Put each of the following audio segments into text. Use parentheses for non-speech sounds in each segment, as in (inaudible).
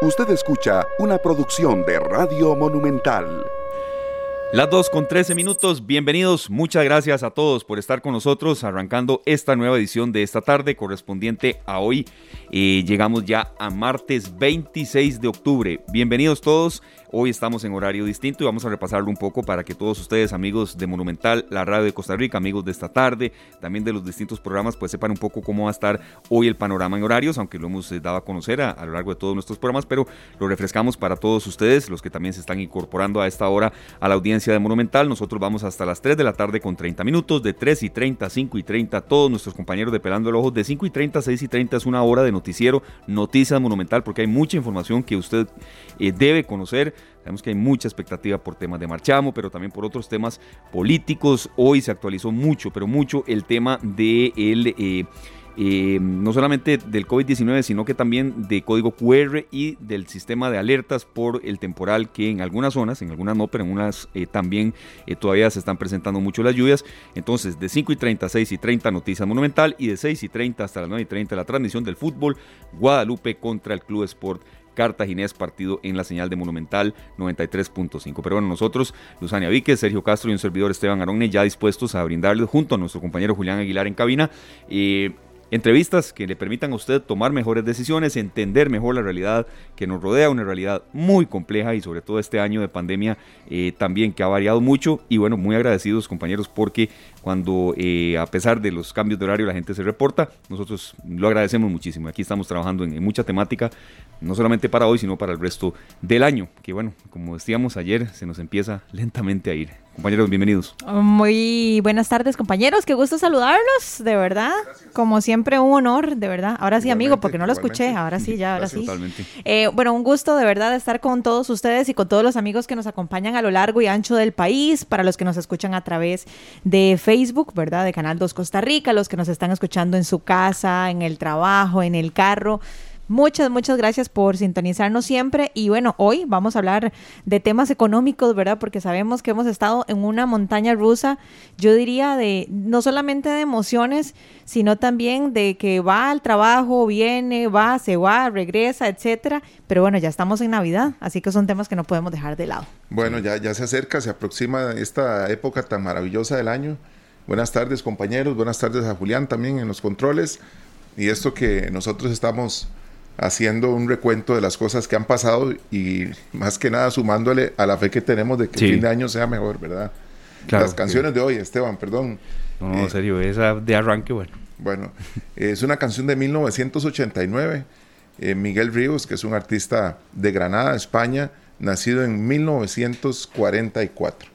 Usted escucha una producción de Radio Monumental. Las 2 con 13 minutos, bienvenidos, muchas gracias a todos por estar con nosotros arrancando esta nueva edición de esta tarde correspondiente a hoy. Eh, llegamos ya a martes 26 de octubre. Bienvenidos todos Hoy estamos en horario distinto y vamos a repasarlo un poco para que todos ustedes, amigos de Monumental, la radio de Costa Rica, amigos de esta tarde, también de los distintos programas, pues sepan un poco cómo va a estar hoy el panorama en horarios, aunque lo hemos eh, dado a conocer a, lo largo de todos nuestros programas, pero lo refrescamos para todos ustedes, los que también se están incorporando a esta hora a la audiencia de Monumental. Nosotros vamos hasta las 3 de la tarde con 30 minutos, de 3 y 30, 5 y 30, todos nuestros compañeros de Pelando el Ojo, de 5 y 30, 6 y 30 es una hora de noticiero, noticias Monumental, porque hay mucha información que usted eh, debe conocer Sabemos que hay mucha expectativa por temas de marchamo, pero también por otros temas políticos. Hoy se actualizó mucho, pero mucho el tema de el, eh, eh, no solamente del COVID-19, sino que también de código QR y del sistema de alertas por el temporal que en algunas zonas, en algunas no, pero en unas eh, también todavía se están presentando mucho las lluvias. Entonces, de 5 y 30 6 y 30 Noticias Monumental y de 6 y 30 hasta las 9 y 30 la transmisión del fútbol Guadalupe contra el Club Sport Cartaginés, partido en la señal de Monumental 93.5. Pero bueno, nosotros, Luzania Víquez, Sergio Castro y un servidor Esteban Aronne, ya dispuestos a brindarle junto a nuestro compañero Julián Aguilar en cabina. Eh, Entrevistas que le permitan a usted tomar mejores decisiones, entender mejor la realidad que nos rodea, una realidad muy compleja y sobre todo este año de pandemia eh, también que ha variado mucho y bueno, muy agradecidos compañeros porque cuando eh, a pesar de los cambios de horario la gente se reporta, nosotros lo agradecemos muchísimo. Aquí estamos trabajando en, mucha temática, no solamente para hoy, sino para el resto del año, que bueno, como decíamos ayer, se nos empieza lentamente a ir. Compañeros, bienvenidos. Muy buenas tardes, compañeros. Qué gusto saludarlos, de verdad. Como siempre, un honor, de verdad. Ahora sí, amigo, porque no lo escuché. Ahora sí, ya, ahora sí. Totalmente. Eh, bueno, un gusto, de verdad, estar con todos ustedes y con todos los amigos que nos acompañan a lo largo y ancho del país, para los que nos escuchan a través de Facebook, ¿verdad? De Canal 2 Costa Rica, los que nos están escuchando en su casa, en el trabajo, en el carro. Muchas, muchas gracias por sintonizarnos siempre. Y bueno, hoy vamos a hablar de temas económicos, ¿verdad? Porque sabemos que hemos estado en una montaña rusa, yo diría, de no solamente de emociones, sino también de que va al trabajo, viene, va, se va, regresa, etcétera. Pero bueno, ya estamos en Navidad, así que son temas que no podemos dejar de lado. Bueno, ya, ya se acerca, se aproxima esta época tan maravillosa del año. Buenas tardes, compañeros. Buenas tardes a Julián también en los controles. Y esto que nosotros estamos haciendo un recuento de las cosas que han pasado y más que nada sumándole a la fe que tenemos de que el fin de año sea mejor, ¿verdad? las canciones de hoy, Esteban, perdón. No, en eh, serio, esa de arranque, bueno. Bueno, es una canción de 1989. Eh, Miguel Ríos, que es un artista de Granada, España, nacido en 1944.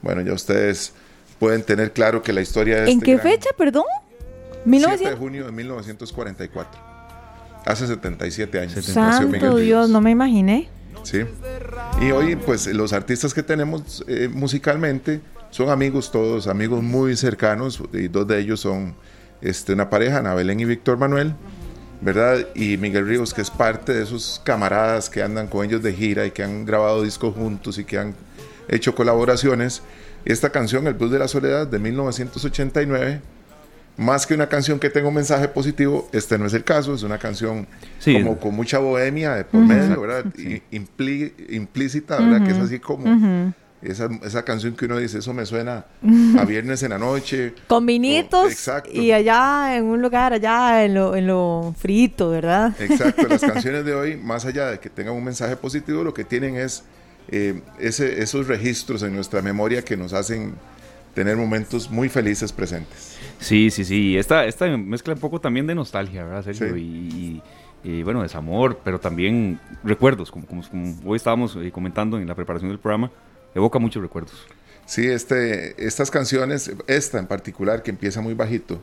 Bueno, ya ustedes pueden tener claro que la historia de... ¿En este qué fecha, perdón? 7 de junio de 1944. Hace 77 años. Santo Dios, no me imaginé. Sí. Y hoy, pues, los artistas que tenemos eh, musicalmente son amigos todos, amigos muy cercanos, y dos de ellos son este, una pareja, Ana Belén y Víctor Manuel, ¿verdad? Y Miguel Ríos, que es parte de esos camaradas que andan con ellos de gira y que han grabado discos juntos y que han hecho colaboraciones. Esta canción, El Blues de la Soledad, de 1989, más que una canción que tenga un mensaje positivo, este no es el caso, es una canción como con mucha bohemia de por medio, ¿verdad? implícita, ¿verdad? Que es así como esa, esa, canción que uno dice, eso me suena a viernes en la noche. Con vinitos y allá en un lugar, allá en lo, en lo frito, ¿verdad? Exacto, las (laughs) canciones de hoy, más allá de que tengan un mensaje positivo, lo que tienen es eh, ese, esos registros en nuestra memoria que nos hacen tener momentos muy felices presentes. Sí, sí, sí. Esta, esta mezcla un poco también de nostalgia, ¿verdad, Sergio? Y, bueno, desamor, pero también recuerdos, como, como, hoy estábamos eh, comentando en la preparación del programa, evoca muchos recuerdos. Sí, este, estas canciones, esta en particular, que empieza muy bajito,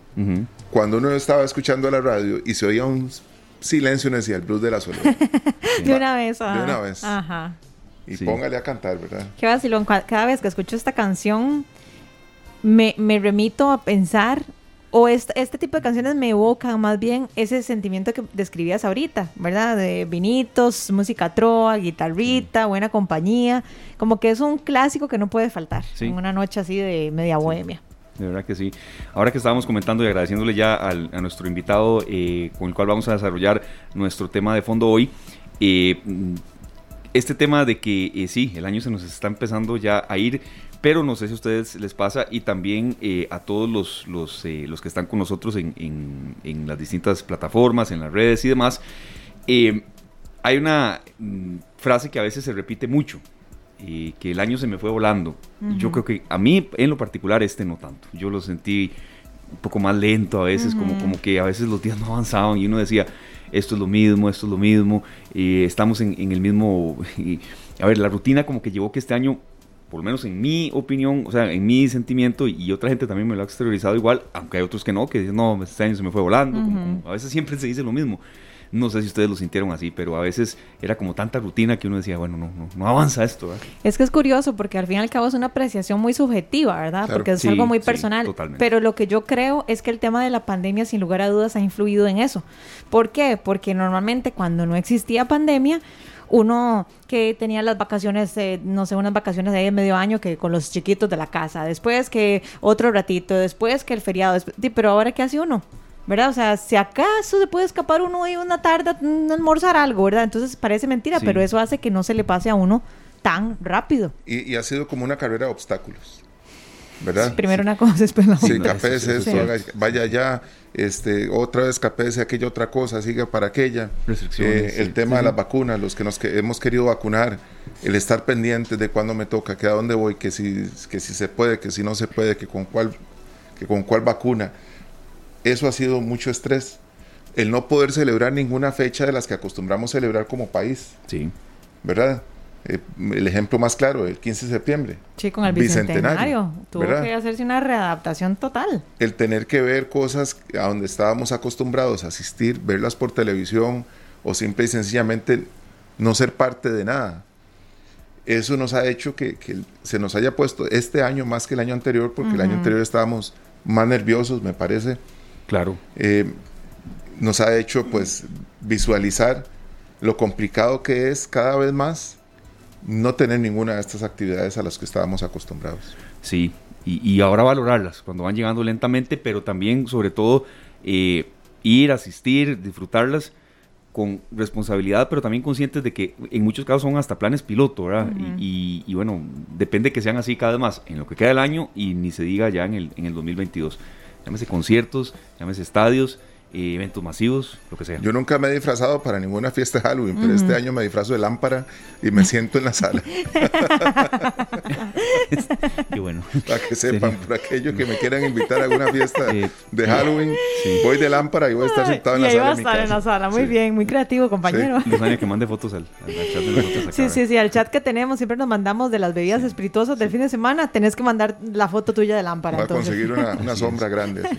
cuando uno estaba escuchando la radio y se oía un silencio, uno decía el blues de la soledad. (laughs) de una vez, ajá. De una vez. Ajá. Y póngale a cantar, ¿verdad? Qué vacilón. Cada vez que escucho esta canción, me, me remito a pensar o este, este, tipo de canciones me evocan más bien ese sentimiento que describías ahorita, ¿verdad? De vinitos, música troa, guitarrita, buena compañía. Como que es un clásico que no puede faltar en una noche así de media bohemia. De verdad que sí. Ahora que estábamos comentando y agradeciéndole ya a nuestro invitado eh, con el cual vamos a desarrollar nuestro tema de fondo hoy, este tema de que sí, el año se nos está empezando ya a ir, pero no sé si a ustedes les pasa y también a todos los, los, los, que están con nosotros en, en, las distintas plataformas, en las redes y demás. hay una mm, frase que a veces se repite mucho que el año se me fue volando. Yo creo que a mí en lo particular este no tanto. Yo lo sentí un poco más lento a veces, como, como que a veces los días no avanzaban y uno decía, esto es lo mismo, esto es lo mismo, y estamos en, el mismo... (laughs) a ver, la rutina como que llevó que este año, por lo menos en mi opinión, o sea, en mi sentimiento, y otra gente también me lo ha exteriorizado igual, aunque hay otros que no, que dicen, no, este año se me fue volando, a veces siempre se dice lo mismo. No sé si ustedes lo sintieron así, pero a veces era como tanta rutina que uno decía, bueno, no, no, no avanza esto. Es que es curioso porque al fin y al cabo es una apreciación muy subjetiva, ¿verdad? porque es algo muy personal. pero lo que yo creo es que el tema de la pandemia, sin lugar a dudas, ha influido en eso. ¿Por qué? Porque normalmente cuando no existía pandemia, uno que tenía las vacaciones, no sé, unas vacaciones de medio año que con los chiquitos de la casa, después que otro ratito, después que el feriado, pero ahora ¿qué hace uno? ¿Verdad? O sea, si acaso se puede escapar uno y una tarde a almorzar algo, ¿verdad? Entonces parece mentira, pero eso hace que no se le pase a uno tan rápido. Y, ha sido como una carrera de obstáculos. ¿verdad? primero una cosa, después la otra. Sí, capese esto, vaya allá, este, otra vez capese aquella otra cosa, siga para aquella. Eh, el tema de las vacunas, los que nos que hemos querido vacunar, el estar pendientes de cuándo me toca, que a dónde voy, que si, que si se puede, que si no se puede, que con cuál, que con cuál vacuna eso ha sido mucho estrés. El no poder celebrar ninguna fecha de las que acostumbramos celebrar como país. Sí. ¿Verdad? Eh, el ejemplo más claro, el 15 de septiembre. Sí, con el bicentenario. Tuvo que hacerse una readaptación total. El tener que ver cosas a donde estábamos acostumbrados a asistir, verlas por televisión o simple y sencillamente no ser parte de nada. Eso nos ha hecho que, se nos haya puesto este año más que el año anterior, porque el año anterior estábamos más nerviosos, me parece Claro. Eh, nos ha hecho pues visualizar lo complicado que es cada vez más no tener ninguna de estas actividades a las que estábamos acostumbrados. Sí, y, ahora valorarlas cuando van llegando lentamente, pero también sobre todo eh, ir, asistir, disfrutarlas con responsabilidad, pero también conscientes de que en muchos casos son hasta planes piloto, ¿verdad? y, y, bueno, depende que sean así cada vez más en lo que queda del año y ni se diga ya en el, en el 2022 llámese conciertos, llámese estadios, eh, eventos masivos, lo que sea. Yo nunca me he disfrazado para ninguna fiesta de Halloween, pero este año me disfrazo de lámpara y me siento en la sala. (laughs) Qué bueno. Para que sepan, por aquellos que me quieran invitar a alguna fiesta eh, de Halloween, voy de lámpara y voy a estar sentado en la sala. a estar en la sala, muy bien, muy creativo, compañero. Sí. que mande fotos al, chat de nosotros Sí, sí, sí, al chat que tenemos siempre nos mandamos de las bebidas espirituosas del fin de semana, tenés que mandar la foto tuya de lámpara. Voy a conseguir una, sombra grande. (laughs)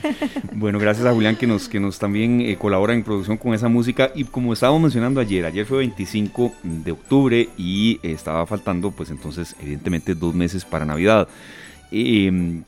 Bueno, gracias a Julián que nos, que nos también eh, colabora en producción con esa música y como estábamos mencionando ayer, ayer fue 25 de octubre y estaba faltando pues entonces evidentemente dos meses para Navidad. Em,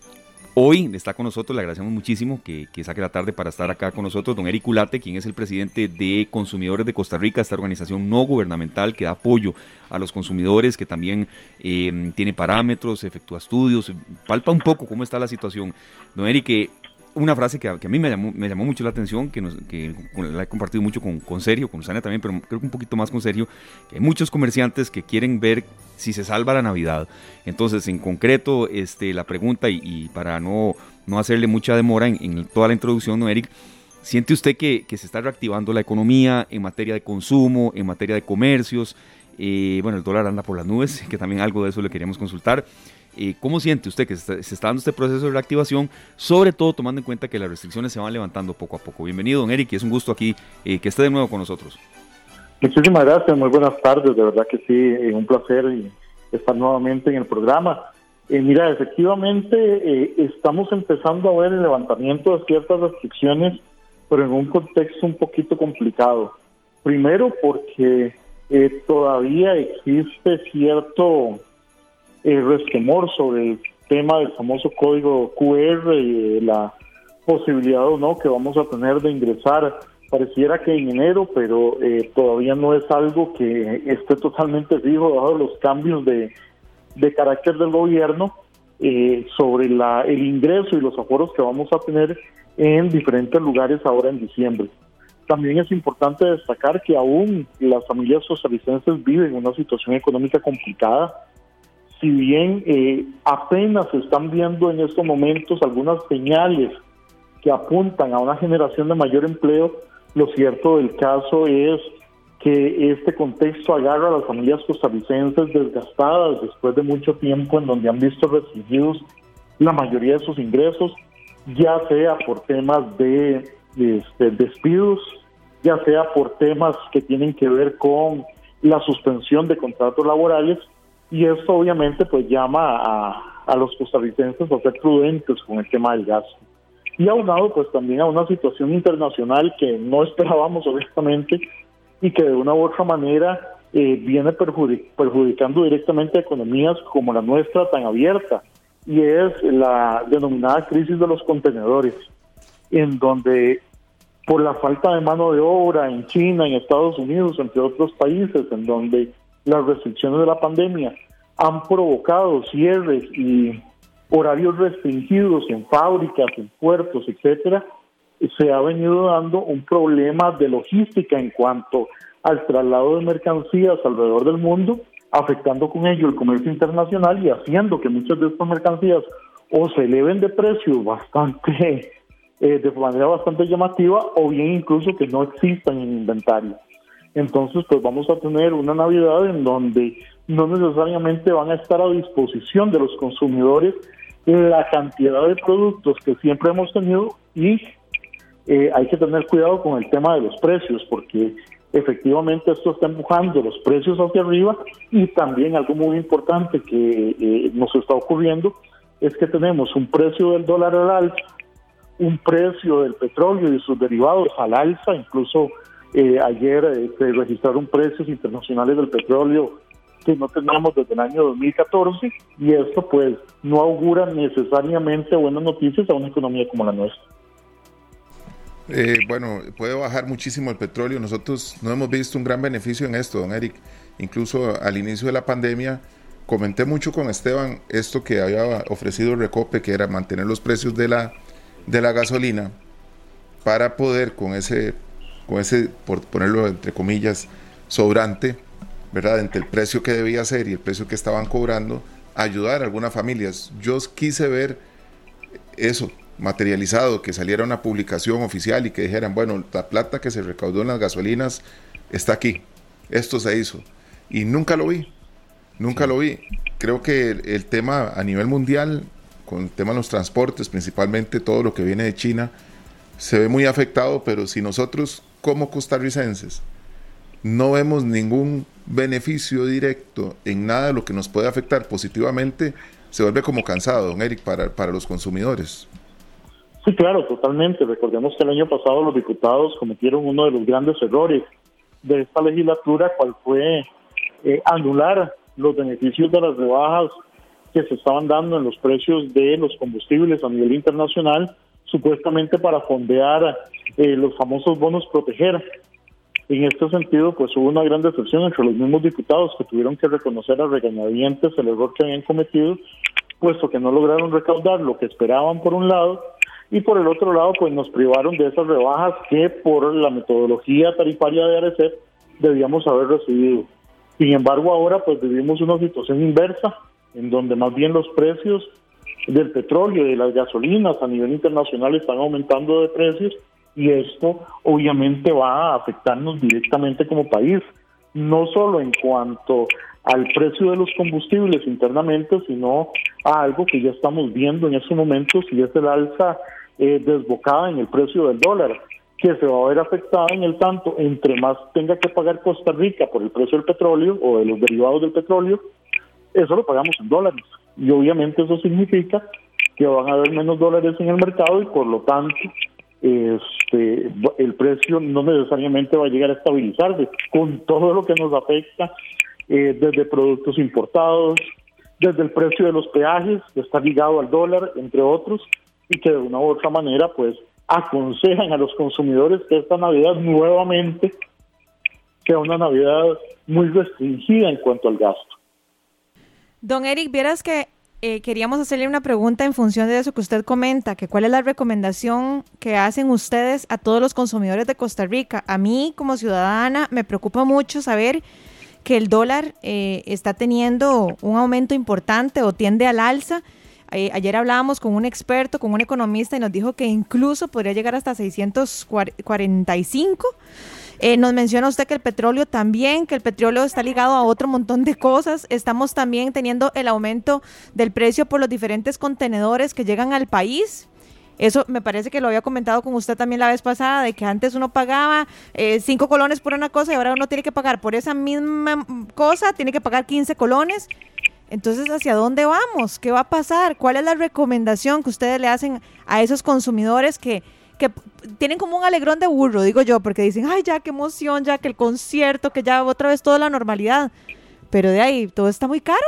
hoy está con nosotros, le agradecemos muchísimo que, saque la tarde para estar acá con nosotros, don Eric Culate, quien es el presidente de Consumidores de Costa Rica, esta organización no gubernamental que da apoyo a los consumidores, que también em, tiene parámetros, efectúa estudios, palpa un poco cómo está la situación. Don Eric, una frase que a, mí me llamó, me llamó mucho la atención, que, que la he compartido mucho con, con Sergio, con Susana también, pero creo que un poquito más con Sergio, que hay muchos comerciantes que quieren ver si se salva la Navidad. Entonces, en concreto, este, la pregunta, y, para no, no hacerle mucha demora en, toda la introducción, ¿no, Eric? ¿Siente usted que, que, se está reactivando la economía en materia de consumo, en materia de comercios? Eh, bueno, el dólar anda por las nubes, (laughs) que también algo de eso le queríamos consultar. Eh, ¿Cómo siente usted que se está, dando este proceso de reactivación, sobre todo tomando en cuenta que las restricciones se van levantando poco a poco? Bienvenido, don Eric, es un gusto aquí eh, que esté de nuevo con nosotros. Muchísimas gracias, muy buenas tardes, de verdad que sí, eh, un placer estar nuevamente en el programa. mira, efectivamente estamos empezando a ver el levantamiento de ciertas restricciones, pero en un contexto un poquito complicado. Primero porque todavía existe cierto eh, resquemor sobre el tema del famoso código QR y la posibilidad o no que vamos a tener de ingresar. Pareciera que en enero, pero eh, todavía no es algo que esté totalmente fijo, dado los cambios de, de carácter del gobierno eh, sobre la, el ingreso y los aforos que vamos a tener en diferentes lugares ahora en diciembre. también es importante destacar que aún las familias costarricenses viven una situación económica complicada. Si bien eh, apenas se están viendo en estos momentos algunas señales que apuntan a una generación de mayor empleo, lo cierto del caso es que este contexto agarra a las familias costarricenses desgastadas después de mucho tiempo en donde han visto restringidos la mayoría de sus ingresos, ya sea por temas de, este, despidos, ya sea por temas que tienen que ver con la suspensión de contratos laborales, y esto obviamente pues llama a, a los costarricenses a ser prudentes con el tema del gasto. Y aunado pues también a una situación internacional que no (laughs) esperábamos honestamente y que de una u otra manera eh, viene perjudicando directamente a economías como la nuestra tan abierta y es la denominada crisis de los contenedores, en donde por la falta de mano de obra en China, en Estados Unidos, entre otros países, en donde las restricciones de la pandemia han provocado cierres y horarios restringidos en fábricas, en puertos, etcétera, se ha venido dando un problema de logística en cuanto al traslado de mercancías alrededor del mundo, afectando con ello el comercio internacional y haciendo que muchas de estas mercancías o se eleven de precio bastante, eh, de manera bastante llamativa, o bien incluso que no existan en inventario. Entonces, pues vamos a tener una Navidad en donde no necesariamente van a estar a disposición de los consumidores la cantidad de productos que siempre hemos tenido y eh, hay que tener cuidado con el tema de los precios, porque efectivamente esto está empujando los precios hacia arriba y también algo muy importante que eh, nos está ocurriendo es que tenemos un precio del dólar al alza, un precio del petróleo y sus derivados al alza, incluso eh, ayer se registraron precios internacionales del petróleo que no teníamos desde el año 2014 y esto pues no augura necesariamente buenas noticias a una economía como la nuestra. Eh, bueno, puede bajar muchísimo el petróleo. Nosotros no hemos visto un gran beneficio en esto, don Eric. Incluso al inicio de la pandemia comenté mucho con Esteban esto que había ofrecido Recope, que era mantener los precios de la, de la gasolina para poder con ese, con ese, por ponerlo entre comillas, sobrante, ¿verdad? Entre el precio que debía ser y el precio que estaban cobrando, ayudar a algunas familias. Yo quise ver eso, materializado, que saliera una publicación oficial y que dijeran, bueno, la plata que se recaudó en las gasolinas está aquí, esto se hizo. Y nunca lo vi, nunca lo vi. Creo que el, tema a nivel mundial, con el tema de los transportes, principalmente todo lo que viene de China, se ve muy afectado, pero si nosotros como costarricenses no vemos ningún beneficio directo en nada de lo que nos puede afectar positivamente, se vuelve como cansado, don Eric, para, para los consumidores. Sí, claro, totalmente. Recordemos que el año pasado los diputados cometieron uno de los grandes errores de esta legislatura, cual fue eh, anular los beneficios de las rebajas que se estaban dando en los precios de los combustibles a nivel internacional, supuestamente para fondear eh, los famosos bonos proteger. En este sentido, pues hubo una gran decepción entre los mismos diputados que tuvieron que reconocer a regañadientes el error que habían cometido, puesto que no lograron recaudar lo que esperaban por un lado y por el otro lado pues nos privaron de esas rebajas que por la metodología tarifaria de ARECEP debíamos haber recibido. Sin embargo ahora pues vivimos una situación inversa en donde más bien los precios del petróleo de las gasolinas a nivel internacional están aumentando de precios y esto obviamente va a afectarnos directamente como país, no solo en cuanto al precio de los combustibles internamente, sino a algo que ya estamos viendo en estos momentos y es el alza eh, desbocada en el precio del dólar, que se va a ver afectada en el tanto, entre más tenga que pagar Costa Rica por el precio del petróleo o de los derivados del petróleo, eso lo pagamos en dólares. Y obviamente eso significa que van a haber menos dólares en el mercado y por lo tanto este, el precio no necesariamente va a llegar a estabilizarse con todo lo que nos afecta eh, desde productos importados, desde el precio de los peajes, que está ligado al dólar, entre otros, y que de una u otra manera pues aconsejan a los consumidores que esta Navidad nuevamente sea una Navidad muy restringida en cuanto al gasto. Don Eric, vieras que eh, queríamos hacerle una pregunta en función de eso que usted comenta, que cuál es la recomendación que hacen ustedes a todos los consumidores de Costa Rica. A mí como ciudadana me preocupa mucho saber que el dólar eh, está teniendo un aumento importante o tiende al alza. Eh, ayer hablábamos con un experto, con un economista y nos dijo que incluso podría llegar hasta 645. Eh, nos menciona usted que el petróleo también, que el petróleo está ligado a otro montón de cosas. Estamos también teniendo el aumento del precio por los diferentes contenedores que llegan al país. Eso me parece que lo había comentado con usted también la vez pasada, de que antes uno pagaba eh, cinco colones por una cosa y ahora uno tiene que pagar por esa misma cosa, tiene que pagar 15 colones. Entonces, ¿hacia dónde vamos? ¿Qué va a pasar? ¿Cuál es la recomendación que ustedes le hacen a esos consumidores que, que tienen como un alegrón de burro, digo yo, porque dicen, ay, ya, qué emoción, ya que el concierto, que ya otra vez toda la normalidad. Pero de ahí, todo está muy caro.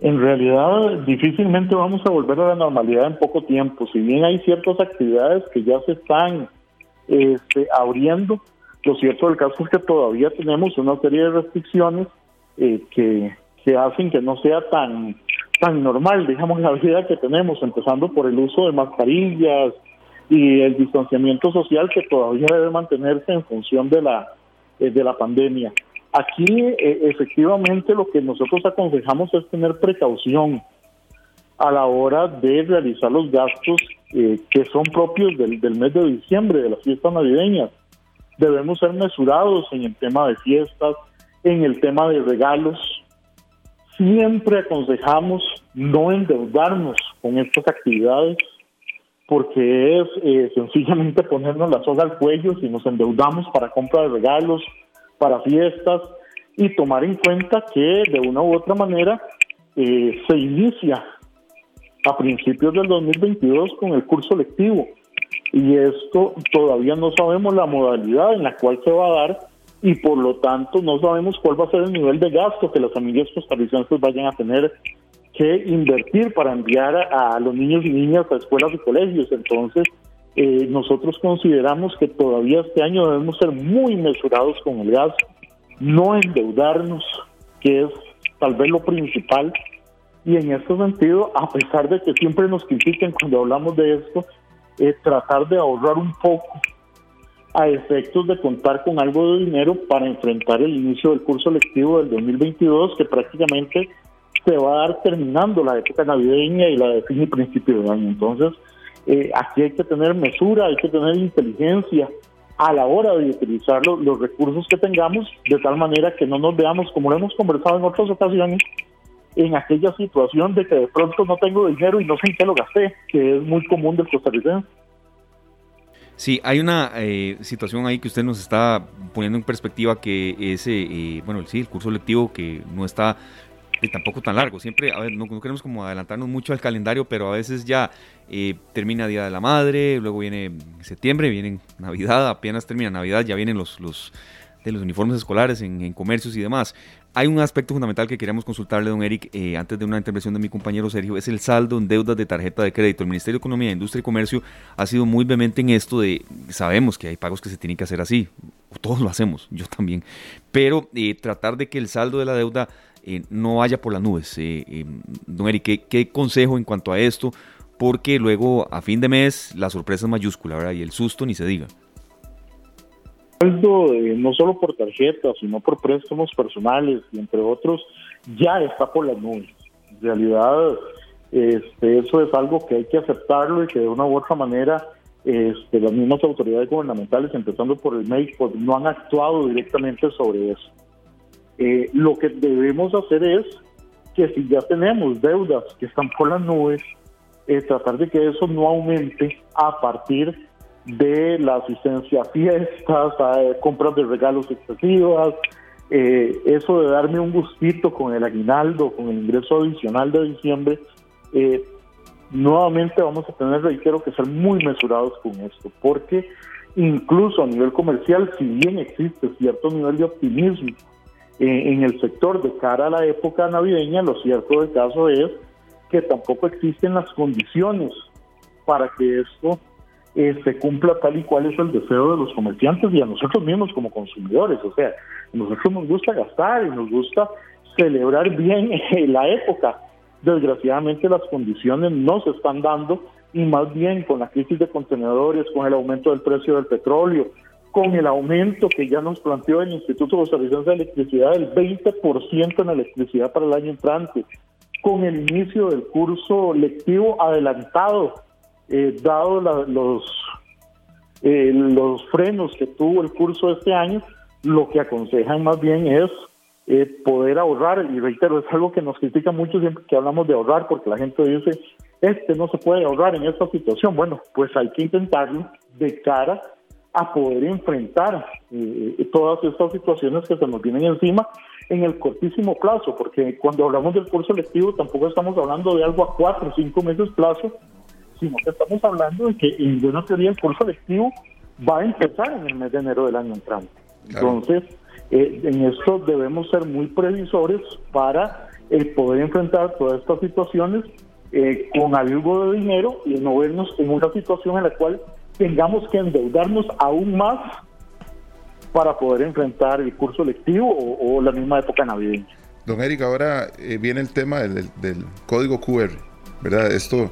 En realidad, difícilmente vamos a volver a la normalidad en poco tiempo. Si bien hay ciertas actividades que ya se están este, abriendo, lo cierto del caso es que todavía tenemos una serie de restricciones eh, que, que hacen que no sea tan tan normal, digamos, la vida que tenemos, empezando por el uso de mascarillas, y el distanciamiento social que todavía debe mantenerse en función de la, eh, de la pandemia. Aquí eh, efectivamente lo que nosotros aconsejamos es tener precaución a la hora de realizar los gastos eh, que son propios del, del mes de diciembre, de las fiestas navideñas. Debemos ser mesurados en el tema de fiestas, en el tema de regalos. Siempre aconsejamos no endeudarnos con estas actividades porque es eh, sencillamente ponernos la soga al cuello si nos endeudamos para compra de regalos, para fiestas y tomar en cuenta que de una u otra manera eh, se inicia a principios del 2022 con el curso lectivo. Y esto todavía no sabemos la modalidad en la cual se va a dar y por lo tanto no sabemos cuál va a ser el nivel de gasto que las familias costarricenses vayan a tener que invertir para enviar a, los niños y niñas a escuelas y colegios. Entonces, eh, nosotros consideramos que todavía este año debemos ser muy mesurados con el gas, no endeudarnos, que es tal vez lo principal. Y en este sentido, a pesar de que siempre nos critiquen cuando hablamos de esto, eh, tratar de ahorrar un poco a efectos de contar con algo de dinero para enfrentar el inicio del curso lectivo del 2022, que prácticamente se va a dar terminando la época navideña y la de fin y principio de año. Entonces, eh, aquí hay que tener mesura, hay que tener inteligencia a la hora de utilizar los, recursos que tengamos, de tal manera que no nos veamos, como lo hemos conversado en otras ocasiones, en aquella situación de que de pronto no tengo dinero y no sé en qué lo gasté, que es muy común del costarricense. Sí, hay una eh, situación ahí que usted nos está poniendo en perspectiva que ese, eh, bueno, sí, el curso lectivo que no está y tampoco tan largo. Siempre, a ver, no, queremos como adelantarnos mucho al calendario, pero a veces ya eh, termina Día de la Madre, luego viene septiembre, viene Navidad, apenas termina Navidad, ya vienen los, los, de los uniformes escolares en, comercios y demás. Hay un aspecto fundamental que queríamos consultarle, don Eric, eh, antes de una intervención de mi compañero Sergio, es el saldo en deudas de tarjeta de crédito. El Ministerio de Economía, Industria y Comercio ha sido muy vehemente en esto de, sabemos que hay pagos que se tienen que hacer así, todos lo hacemos, yo también, pero eh, tratar de que el saldo de la deuda eh, no vaya por las nubes. Eh, eh, ¿qué, consejo en cuanto a esto? Porque luego a fin de mes la sorpresa es mayúscula, ¿verdad? Y el susto ni se diga. no solo por tarjetas, sino por préstamos personales y entre otros, ya está por las nubes. En realidad, este, eso es algo que hay que aceptarlo y que de una u otra manera este, las mismas autoridades gubernamentales, empezando por el médico, pues, no han actuado directamente sobre eso. Eh, lo que debemos hacer es que si ya tenemos deudas que están por las nubes, eh, tratar de que eso no aumente a partir de la asistencia a fiestas, a eh, compras de regalos excesivas, eso de darme un gustito con el aguinaldo, con el ingreso adicional de diciembre, nuevamente vamos a tener, reitero, que ser muy mesurados con esto, porque incluso a nivel comercial, si bien existe cierto nivel de optimismo en el sector de cara a la época navideña, lo cierto del caso es que tampoco existen las condiciones para que esto eh, se cumpla tal y cual es el deseo de los comerciantes y a nosotros mismos como consumidores. O sea, a nosotros nos gusta gastar y nos gusta celebrar bien (laughs) la época, desgraciadamente las condiciones no se están dando y más bien con la crisis de contenedores, con el aumento del precio del petróleo, con el aumento que ya nos planteó el Instituto de Costarricense de Electricidad del 20% en electricidad para el año entrante, con el inicio del curso lectivo adelantado, eh, dado los, eh, los frenos que tuvo el curso este año, lo que aconsejan más bien es eh, poder ahorrar, y reitero, es algo que nos critica mucho siempre que hablamos de ahorrar, porque la gente dice, este no se puede ahorrar en esta situación. Bueno, pues hay que intentarlo de cara a poder enfrentar eh, todas estas situaciones que se nos vienen encima en el cortísimo plazo, porque cuando hablamos del curso lectivo tampoco estamos hablando de algo a cuatro o cinco meses plazo, sino que estamos hablando de que en buena teoría el curso lectivo va a empezar en el mes de enero del año entrante. Entonces, eh, en esto debemos ser muy previsores para eh, poder enfrentar todas estas situaciones con algo de dinero y no vernos en una situación en la cual tengamos que endeudarnos aún más para poder enfrentar el curso lectivo o, la misma época navideña. Don Eric, ahora eh, viene el tema del, código QR, ¿verdad? Esto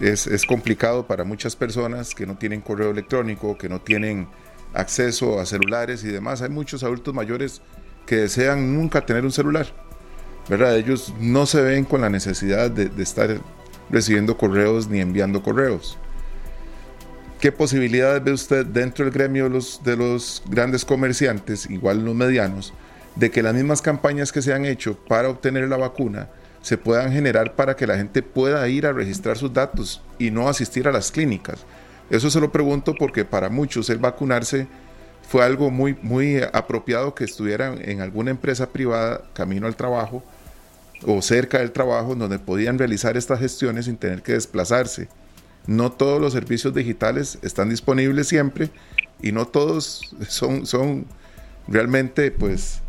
es, es, complicado para muchas personas que no tienen correo electrónico, que no tienen acceso a celulares y demás. Hay muchos adultos mayores que desean nunca tener un celular, ¿verdad? Ellos no se ven con la necesidad de, de estar recibiendo correos ni enviando correos. ¿Qué posibilidades ve usted dentro del gremio de los, de los grandes comerciantes, igual los medianos, de que las mismas campañas que se han hecho para obtener la vacuna se puedan generar para que la gente pueda ir a registrar sus datos y no asistir a las clínicas? Eso se lo pregunto porque para muchos el vacunarse fue algo muy, muy apropiado que estuvieran en alguna empresa privada camino al trabajo o cerca del trabajo donde podían realizar estas gestiones sin tener que desplazarse no todos los servicios digitales están disponibles siempre y no todos son, son realmente pues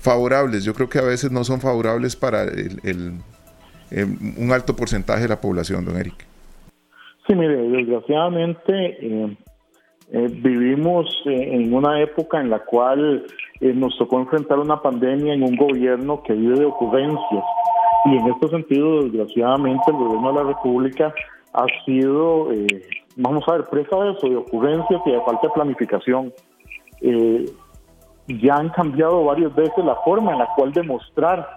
favorables. Yo creo que a veces no son favorables para el, un alto porcentaje de la población, don Eric. Sí, mire, desgraciadamente eh, eh, vivimos eh, en una época en la cual nos tocó enfrentar una pandemia en un gobierno que vive de ocurrencias. Y en este sentido, desgraciadamente, el gobierno de la República ha sido, eh, vamos a ver, presa de eso, de ocurrencias y de falta de planificación. Eh, ya han cambiado varias veces la forma en la cual demostrar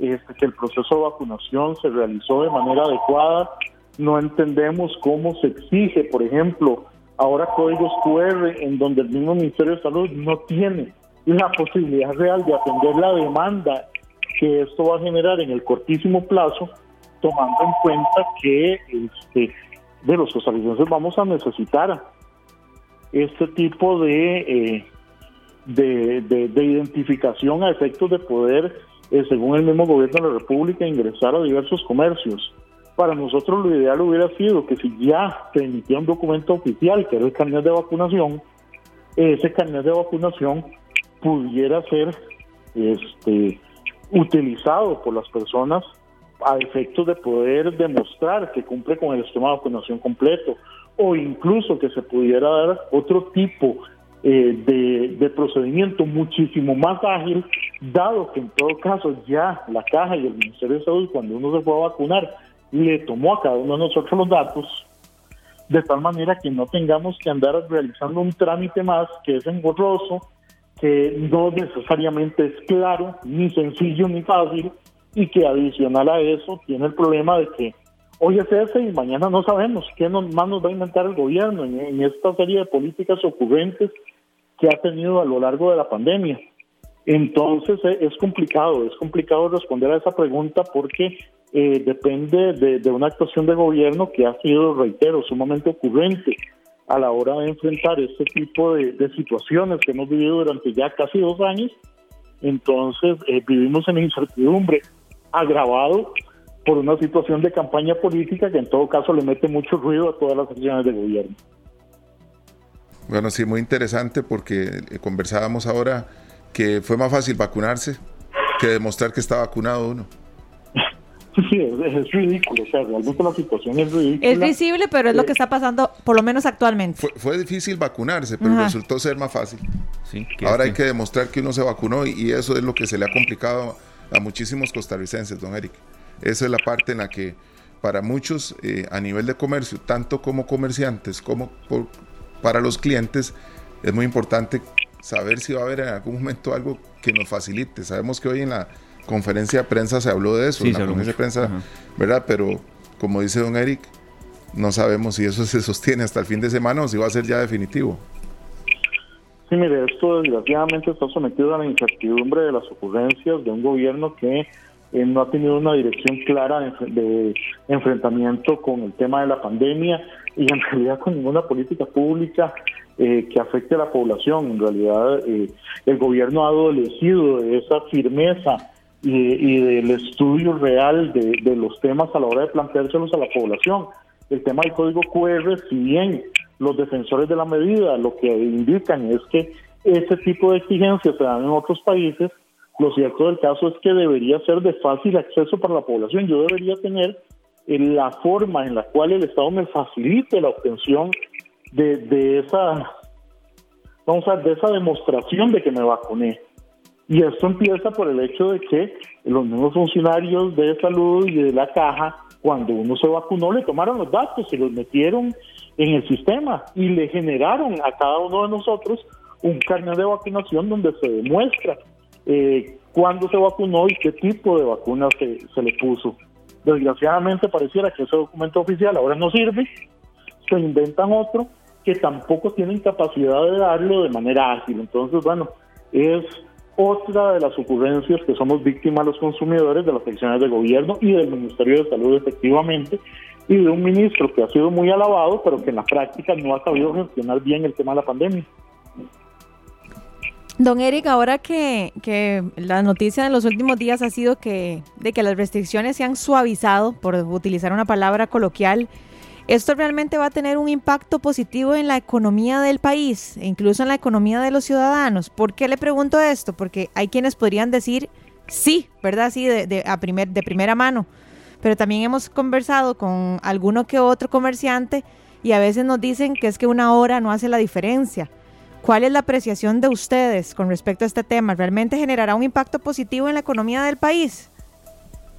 este, que el proceso de vacunación se realizó de manera adecuada. No entendemos cómo se exige, por ejemplo, ahora códigos QR en donde el mismo Ministerio de Salud no tiene la posibilidad real de atender la demanda que esto va a generar en el cortísimo plazo tomando en cuenta que este, de los costarricenses vamos a necesitar este tipo eh, de, de, identificación a efectos de poder, eh, según el mismo gobierno de la República, ingresar a diversos comercios. Para nosotros lo ideal hubiera sido que si ya se emitía un documento oficial, que era el carnet de vacunación, ese carnet de vacunación pudiera ser este, utilizado por las personas a efectos de poder demostrar que cumple con el esquema de vacunación completo o incluso que se pudiera dar otro tipo eh, de, procedimiento muchísimo más ágil, dado que en todo caso ya la caja y el Ministerio de Salud, cuando uno se fue a vacunar, le tomó a cada uno de nosotros los datos, de tal manera que no tengamos que andar realizando un trámite más que es engorroso, que no necesariamente es claro, ni sencillo, ni fácil, y que adicional a eso tiene el problema de que hoy es ese y mañana no sabemos qué más nos va a inventar el gobierno en, esta serie de políticas ocurrentes que ha tenido a lo largo de la pandemia. Entonces eh, es complicado, es complicado responder a esa pregunta porque eh, depende de, una actuación de gobierno que ha sido, reitero, sumamente ocurrente a la hora de enfrentar este tipo de, situaciones que hemos vivido durante ya casi dos años. Entonces eh, vivimos en incertidumbre agravado por una situación de campaña política que en todo caso le mete mucho ruido a todas las acciones del gobierno. Bueno, sí, muy interesante porque conversábamos ahora que fue más fácil vacunarse que demostrar que está vacunado uno. (laughs) Sí, es, ridículo, o sea, realmente la situación es ridícula. Es visible, pero es lo que está pasando, por lo menos actualmente. Fue, difícil vacunarse, pero resultó ser más fácil. Sí, Ahora hay que demostrar que uno se vacunó y, eso es lo que se le ha complicado a muchísimos costarricenses, don Eric. esa es la parte en la que para muchos eh, a nivel de comercio, tanto como comerciantes como para los clientes, es muy importante saber si va a haber en algún momento algo que nos facilite. Sabemos que hoy en la conferencia de prensa se habló de eso, en la conferencia de prensa, ¿verdad? Pero como dice don Eric, no sabemos si eso se sostiene hasta el fin de semana o si va a ser ya definitivo. Sí, mire, esto desgraciadamente está sometido a la incertidumbre de las ocurrencias de un gobierno que eh, no ha tenido una dirección clara de, enfrentamiento con el tema de la pandemia y en (laughs) realidad con ninguna política pública eh, que afecte a la población. En realidad, eh, el gobierno ha adolecido de esa firmeza y, del estudio real de, de, los temas a la hora de planteárselos a la población. El tema del código QR, si bien los defensores de la medida lo que indican es que ese tipo de exigencias se dan en otros países, lo cierto del caso es que debería ser de fácil acceso para la población. Yo debería tener la forma en la cual el Estado me facilite la obtención de, de esa vamos a de esa demostración de que me vacuné. Y esto empieza por el hecho de que los mismos funcionarios de salud y de la caja, cuando uno se vacunó, le tomaron los datos y los metieron en el sistema y le generaron a cada uno de nosotros un carnet de vacunación donde se demuestra eh, cuándo se vacunó y qué tipo de vacuna se, se le puso. Desgraciadamente pareciera que ese documento oficial ahora no sirve, se inventan otro que tampoco tienen capacidad de darlo de manera ágil. Entonces, bueno, es otra de las ocurrencias que somos víctimas los consumidores de las acciones del gobierno y del Ministerio de Salud efectivamente, y de un ministro que ha sido muy alabado, pero que en la práctica no ha sabido gestionar bien el tema de la pandemia. Don Eric, ahora que, que, la noticia de los últimos días ha sido que, de que las restricciones se han suavizado, por utilizar una palabra coloquial, ¿esto realmente va a tener un impacto positivo en la economía del país, e incluso en la economía de los ciudadanos? ¿Por qué le pregunto esto? Porque hay quienes podrían decir sí, ¿verdad? Sí, de, primera mano pero también hemos conversado con alguno que otro comerciante y a veces nos dicen que es que una hora no hace la diferencia. ¿Cuál es la apreciación de ustedes con respecto a este tema? ¿Realmente generará un impacto positivo en la economía del país?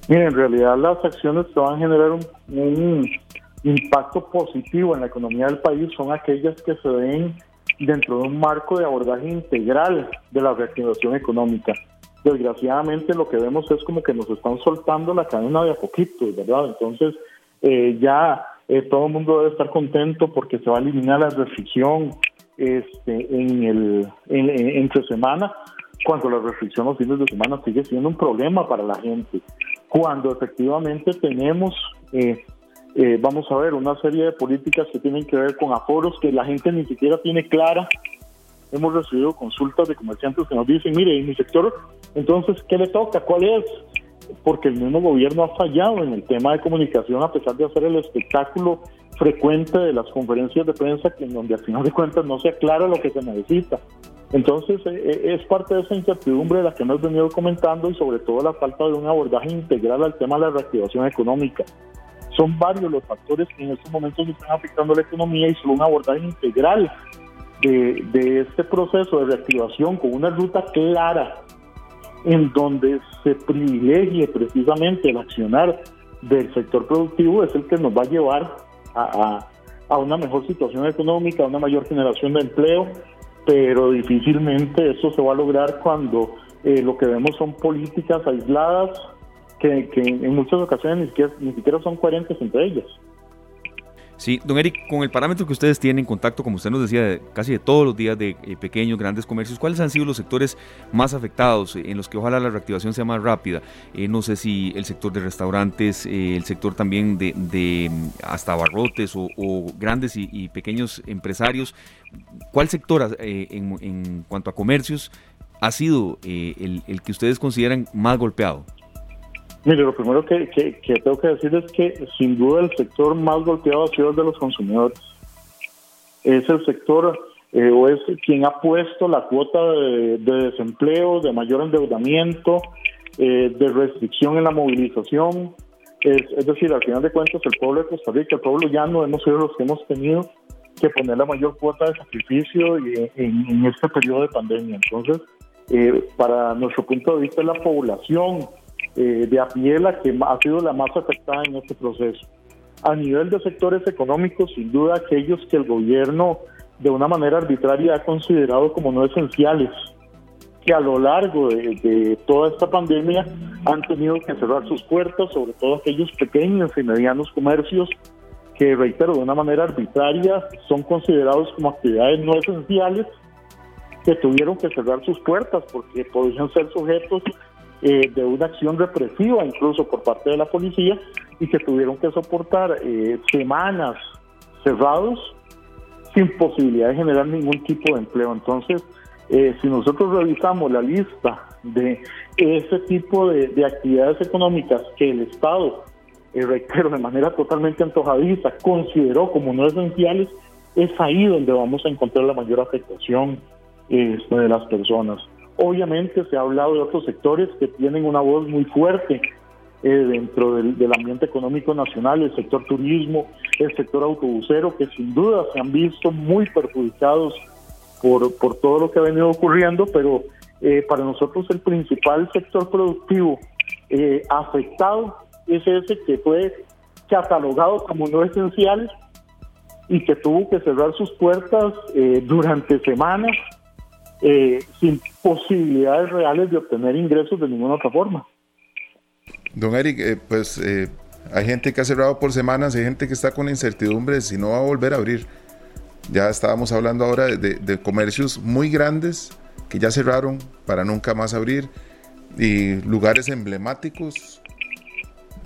Mira, en realidad las acciones que van a generar un, impacto positivo en la economía del país son aquellas que se ven dentro de un marco de abordaje integral de la reactivación económica desgraciadamente lo que vemos es como que nos están soltando la cadena de a poquito, ¿verdad? Entonces, eh, ya eh, todo el mundo debe estar contento porque se va a eliminar la restricción este, en el entre semana, cuando la restricción los fines de semana sigue siendo un problema para la gente. Cuando efectivamente tenemos, eh, vamos a ver, una serie de políticas que tienen que ver con aforos que la gente ni siquiera tiene clara hemos recibido consultas de comerciantes que nos dicen, mire, en mi sector, entonces, ¿qué le toca? ¿Cuál es? Porque el mismo gobierno ha fallado en el tema de comunicación a pesar de hacer el espectáculo frecuente de las conferencias de prensa, que en donde al final de cuentas no se aclara lo que se necesita. Entonces, eh, eh, es parte de esa incertidumbre de la que hemos venido comentando y sobre todo la falta de un abordaje integral al tema de la reactivación económica. Son varios los factores que en estos momentos están afectando la economía y solo un abordaje integral de, este proceso de reactivación con una ruta clara en donde se privilegie precisamente el accionar del sector productivo es el que nos va a llevar a, una mejor situación económica, a una mayor generación de empleo, pero difícilmente eso se va a lograr cuando eh, lo que vemos son políticas aisladas que, en muchas ocasiones ni siquiera, ni siquiera son coherentes entre ellas. Sí, don Eric, con el parámetro que ustedes tienen contacto, como usted nos decía, casi de todos los días de eh, pequeños, grandes comercios, ¿cuáles han sido los sectores más afectados eh, en los que ojalá la reactivación sea más rápida? Eh, no sé si el sector de restaurantes, el sector también de, mm, hasta barrotes o, grandes y, pequeños empresarios. ¿Cuál sector en, cuanto a comercios ha sido el que ustedes consideran más golpeado? Mire, lo primero que, tengo que decir es que sin duda el sector más golpeado ha sido el de los consumidores. Es el sector eh, o es quien ha puesto la cuota de, desempleo, de mayor endeudamiento, eh, de restricción en la movilización. Es, decir, al final de cuentas, el pueblo de Costa Rica, el pueblo llano, hemos sido los que hemos tenido que poner la mayor cuota de sacrificio en, este periodo de pandemia. Entonces, eh, para nuestro punto de vista, la población eh, de a pie la que ha sido la más afectada en este proceso. A nivel de sectores económicos, sin duda aquellos que el gobierno de una manera arbitraria ha considerado como no esenciales, que a lo largo de, toda esta pandemia han tenido que cerrar sus puertas, sobre todo aquellos pequeños y medianos comercios que, reitero, de una manera arbitraria son considerados como actividades no esenciales, que tuvieron que cerrar sus puertas porque podían ser sujetos eh, de una acción represiva incluso por parte de la policía y que tuvieron que soportar eh, semanas cerrados sin posibilidad de generar ningún tipo de empleo. Entonces, eh, si nosotros revisamos la lista de ese tipo de, actividades económicas que el Estado, eh, reitero, de manera totalmente antojadiza, consideró como no esenciales, es ahí donde vamos a encontrar la mayor afectación este, de las personas. Obviamente se ha hablado de otros sectores que tienen una voz muy fuerte eh, dentro del, ambiente económico nacional, el sector turismo, el sector autobusero, que sin duda se han visto muy perjudicados por, por todo lo que ha venido ocurriendo, pero eh, para nosotros el principal sector productivo eh, afectado es ese que fue catalogado como no esencial y que tuvo que cerrar sus puertas durante semanas sin posibilidades reales de obtener ingresos de ninguna otra forma. Don Eric, pues hay gente que ha cerrado por semanas, hay gente que está con incertidumbre si no va a volver a abrir. Ya estábamos hablando ahora de, comercios muy grandes que ya cerraron para nunca más abrir y lugares emblemáticos,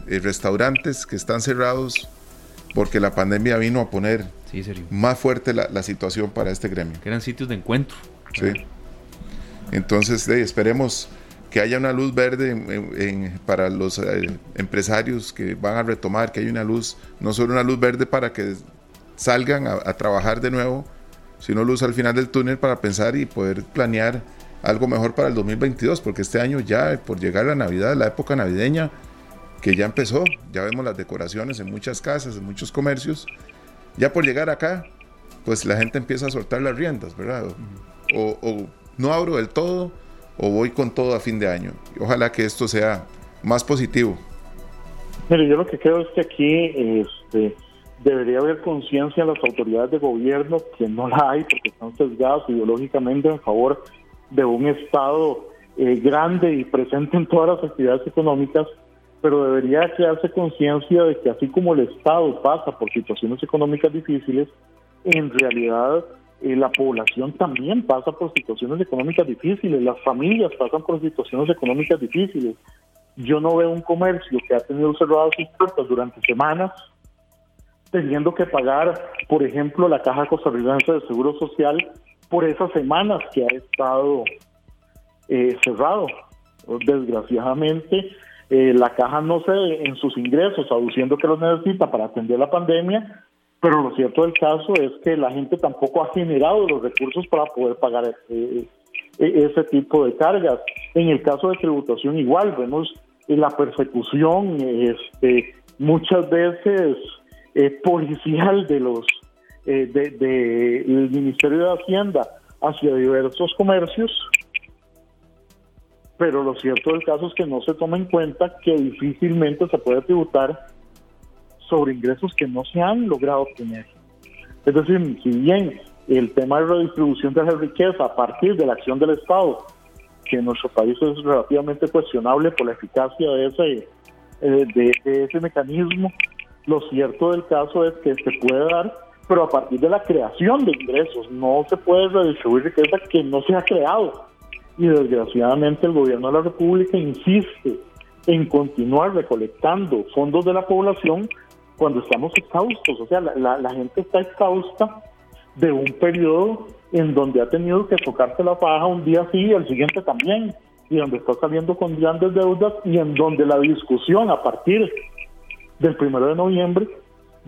y restaurantes que están cerrados porque la pandemia vino a poner más fuerte la, situación para este gremio. Que eran sitios de encuentro. Sí. Entonces, esperemos que haya una luz verde para los eh, empresarios que van a retomar, que haya una luz, no solo una luz verde para que salgan a, trabajar de nuevo, sino luz al final del túnel para pensar y poder planear algo mejor para el 2022, porque este año ya por llegar la Navidad, la época navideña, que ya empezó, ya vemos las decoraciones en muchas casas, en muchos comercios, ya por llegar acá, pues la gente empieza a soltar las riendas, ¿verdad? O, no abro del todo, o voy con todo a fin de año. Ojalá que esto sea más positivo. Mire, yo lo que creo es que aquí este, debería haber conciencia en las autoridades de gobierno, que no la hay porque están sesgadas ideológicamente en favor de un Estado eh, grande y presente en todas las actividades económicas, pero debería crearse conciencia de que así como el Estado pasa por situaciones económicas difíciles, en realidad eh, la población también pasa por situaciones económicas difíciles, las familias pasan por situaciones económicas difíciles. Yo no veo un comercio que ha tenido cerradas sus puertas durante semanas teniendo que pagar, por ejemplo, la Caja Costarricense de Seguro Social por esas semanas que ha estado eh, cerrado. Desgraciadamente, eh, la caja no se en sus ingresos, aduciendo que los necesita para atender la pandemia, pero lo cierto del caso es que la gente tampoco ha generado los recursos para poder pagar eh, ese tipo de cargas. En el caso de tributación igual, vemos la persecución, este, muchas veces eh, policial de los eh, del Ministerio de Hacienda hacia diversos comercios, pero lo cierto del caso es que no se toma en cuenta que difícilmente se puede tributar sobre ingresos que no se han logrado obtener. Es decir, si bien el tema de redistribución de la riqueza a partir de la acción del Estado, que en nuestro país es relativamente cuestionable por la eficacia de ese, eh, de ese mecanismo, lo cierto del caso es que se puede dar, pero a partir de la creación de ingresos. No se puede redistribuir riqueza que no se ha creado. Y desgraciadamente el gobierno de la República insiste en continuar recolectando fondos de la población cuando estamos exhaustos. O sea, la, gente está exhausta de un periodo en donde ha tenido que tocarse la faja un día sí y el siguiente también, y donde está saliendo con grandes deudas y en donde la discusión a partir del primero de noviembre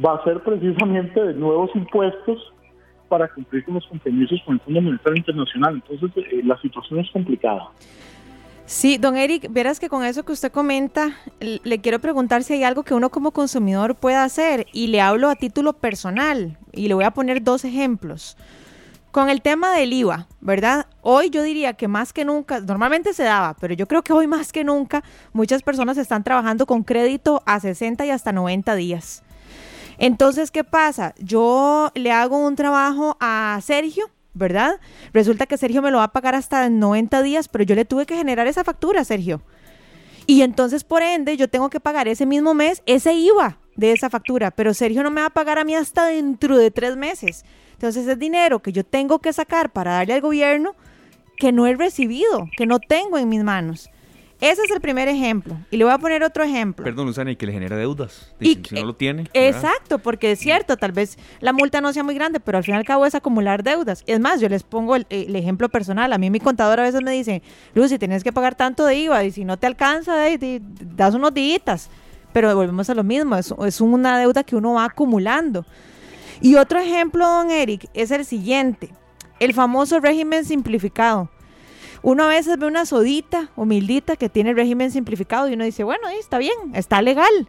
va a ser precisamente de nuevos impuestos para cumplir con los compromisos con el Fondo Monetario Internacional. Entonces, eh, la situación es complicada. Sí, don Eric, verás que con eso que usted comenta, le quiero preguntar si hay algo que uno como consumidor pueda hacer y le hablo a título personal y le voy a poner dos ejemplos. con el tema del IVA, ¿verdad? Hoy yo diría que más que nunca, normalmente se daba, pero yo creo que hoy más que nunca muchas personas están trabajando con crédito a 60 y hasta 90 días. Entonces, ¿qué pasa? Yo le hago un trabajo a Sergio, ¿verdad? Resulta que Sergio me lo va a pagar hasta en 90 días, pero yo le tuve que generar esa factura, Sergio. Y entonces, por ende, yo tengo que pagar ese mismo mes ese IVA de esa factura, pero Sergio no me va a pagar a mí hasta dentro de tres meses. Entonces es dinero que yo tengo que sacar para darle al gobierno que no he recibido, que no tengo en mis manos. Ese es el primer ejemplo. Y le voy a poner otro ejemplo. Perdón, Luzana, y que le genera deudas. y, si no lo tiene. Exacto, porque es cierto, tal vez la multa no sea muy grande, pero al fin y al cabo es acumular deudas. Es más, yo les pongo el, ejemplo personal. A mí mi contador a veces me dice, Lucy, tienes que pagar tanto de IVA y si no te alcanza, das unos días. Pero volvemos a lo mismo, es, es una deuda que uno va acumulando. Y otro ejemplo, don Eric, es el siguiente, el famoso régimen simplificado. Uno a veces ve una sodita humildita que tiene régimen simplificado y uno dice, bueno, está bien, está legal.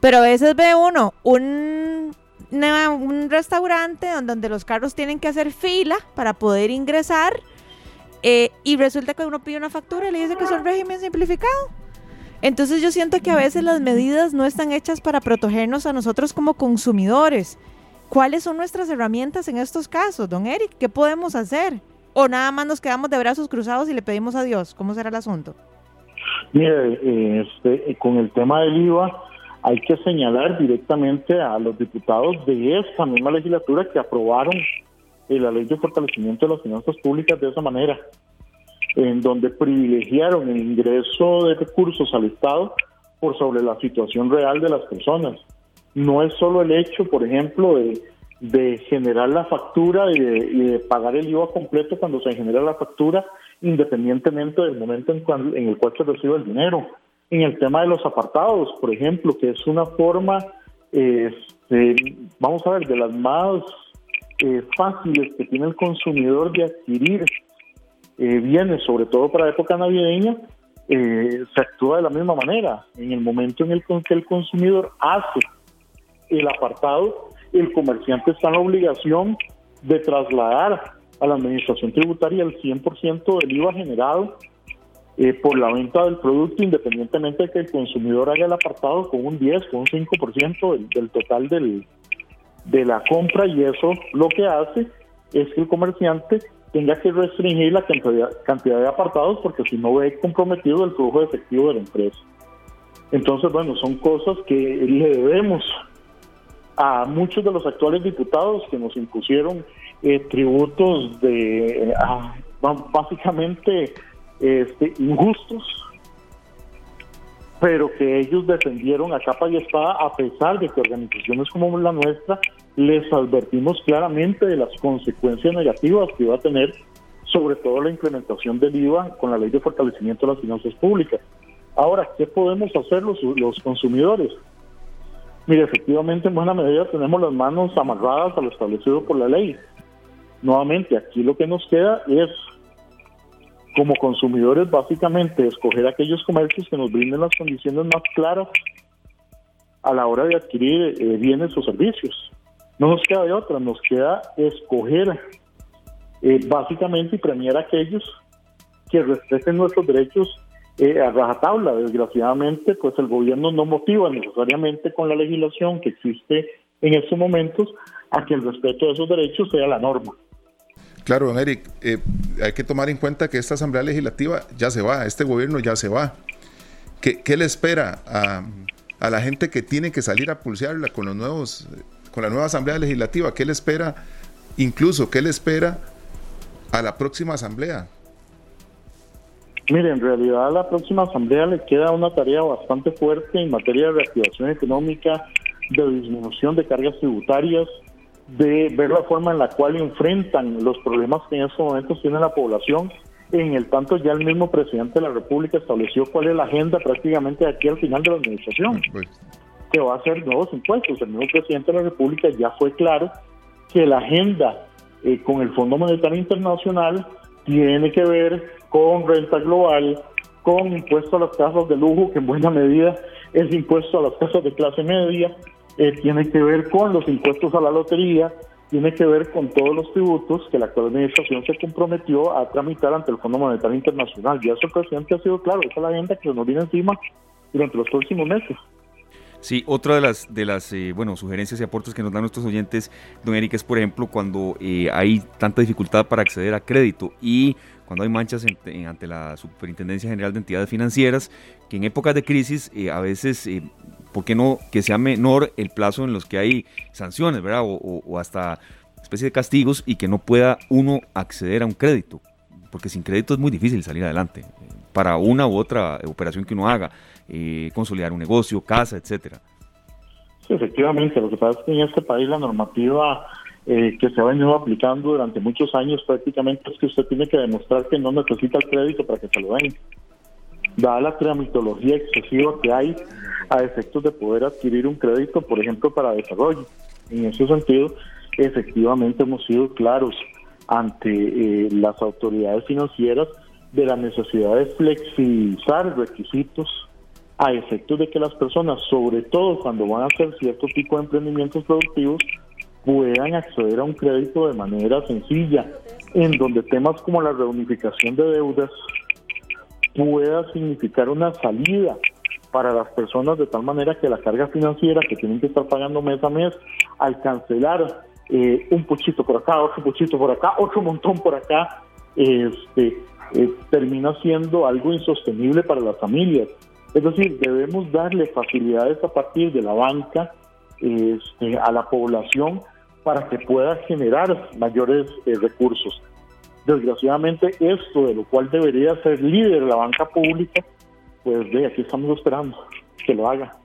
Pero a veces ve uno un, un restaurante donde, los carros tienen que hacer fila para poder ingresar eh, y resulta que uno pide una factura y le dice que es un régimen simplificado. Entonces yo siento que a veces las medidas no están hechas para protegernos a nosotros como consumidores, ¿Cuáles son nuestras herramientas en estos casos, don Eric? ¿Qué podemos hacer? ¿O nada más nos quedamos de brazos cruzados y le pedimos a Dios? ¿Cómo será el asunto? Mire, este, con el tema del IVA hay que señalar directamente a los diputados de esta misma legislatura que aprobaron la ley de fortalecimiento de las finanzas públicas de esa manera, en donde privilegiaron el ingreso de recursos al Estado por sobre la situación real de las personas no es solo el hecho, por ejemplo, de, generar la factura y de, pagar el IVA completo cuando se genera la factura, independientemente del momento en, el cual se recibe el dinero. En el tema de los apartados, por ejemplo, que es una forma, este, vamos a ver, de las más eh, fáciles que tiene el consumidor de adquirir eh, bienes, sobre todo para época navideña, eh, se actúa de la misma manera. En el momento en el que el consumidor hace el apartado, el comerciante está en la obligación de trasladar a la administración tributaria el 100% del IVA generado eh, por la venta del producto, independientemente de que el consumidor haga el apartado con un 10, con un 5% del, del total del, de la compra y eso lo que hace es que el comerciante tenga que restringir la cantidad, cantidad de apartados porque si no ve comprometido el flujo efectivo de la empresa. Entonces, bueno, son cosas que le debemos a muchos de los actuales diputados que nos impusieron eh, tributos de básicamente este, injustos, pero que ellos defendieron a capa y espada a pesar de que organizaciones como la nuestra les advertimos claramente de las consecuencias negativas que iba a tener sobre todo la implementación del IVA con la ley de fortalecimiento de las finanzas públicas. Ahora, ¿qué podemos hacer los, los consumidores? Mire, efectivamente, en buena medida tenemos las manos amarradas a lo establecido por la ley. Nuevamente, aquí lo que nos queda es, como consumidores, básicamente, escoger aquellos comercios que nos brinden las condiciones más claras a la hora de adquirir eh, bienes o servicios. No nos queda de otra, nos queda escoger eh, básicamente y premiar a aquellos que respeten nuestros derechos eh, a rajatabla. Desgraciadamente, pues el gobierno no motiva necesariamente con la legislación que existe en estos momentos a que el respeto de esos derechos sea la norma. Claro, don Eric, eh, hay que tomar en cuenta que esta Asamblea Legislativa ya se va, este gobierno ya se va. ¿Qué, qué le espera a, a, la gente que tiene que salir a pulsearla con los nuevos, con la nueva Asamblea Legislativa? ¿Qué le espera, incluso, qué le espera a la próxima Asamblea? Mire, en realidad a la próxima asamblea le queda una tarea bastante fuerte en materia de reactivación económica, de disminución de cargas tributarias, de ver la forma en la cual enfrentan los problemas que en estos momentos tiene la población. En el tanto ya el mismo presidente de la República estableció cuál es la agenda prácticamente de aquí al final de la administración, pues. que va a ser nuevos impuestos. El nuevo presidente de la República ya fue claro que la agenda eh, con el Fondo Monetario Internacional tiene que ver con renta global, con impuesto a las casas de lujo, que en buena medida es impuesto a las casas de clase media, eh, tiene que ver con los impuestos a la lotería, tiene que ver con todos los tributos que la actual administración se comprometió a tramitar ante el Fondo Monetario Internacional. Ya el presidente ha sido claro, esa es la agenda que nos viene encima durante los próximos meses. Sí, otra de las, de las eh, bueno, sugerencias y aportes que nos dan nuestros oyentes, don Eric, es por ejemplo cuando eh, hay tanta dificultad para acceder a crédito y cuando hay manchas ante la Superintendencia General de Entidades Financieras, que en épocas de crisis eh, a veces, ¿por qué no que sea menor el plazo en los que hay sanciones, ¿verdad? O, o hasta especie de castigos y que no pueda uno acceder a un crédito, porque sin crédito es muy difícil salir adelante para una u otra operación que uno haga eh, consolidar un negocio, casa, etcétera. Efectivamente. Lo que pasa es que en este país la normativa eh, que se ha venido aplicando durante muchos años prácticamente es que usted tiene que demostrar que no necesita el crédito para que se lo den. Dada la tramitología excesiva que hay a efectos de poder adquirir un crédito, por ejemplo, para desarrollo. En ese sentido, efectivamente hemos sido claros ante eh, las autoridades financieras de la necesidad de flexibilizar requisitos a efectos de que las personas, sobre todo cuando van a hacer cierto tipo de emprendimientos productivos, puedan acceder a un crédito de manera sencilla, en donde temas como la reunificación de deudas pueda significar una salida para las personas de tal manera que la carga financiera que tienen que estar pagando mes a mes, al cancelar eh, un pochito por acá, otro pochito por acá, otro montón por acá, este, eh, termina siendo algo insostenible para las familias. Es decir, debemos darle facilidades a partir de la banca este, a la población para que pueda generar mayores eh, recursos. Desgraciadamente, esto de lo cual debería ser líder la banca pública, pues de aquí estamos esperando que lo haga.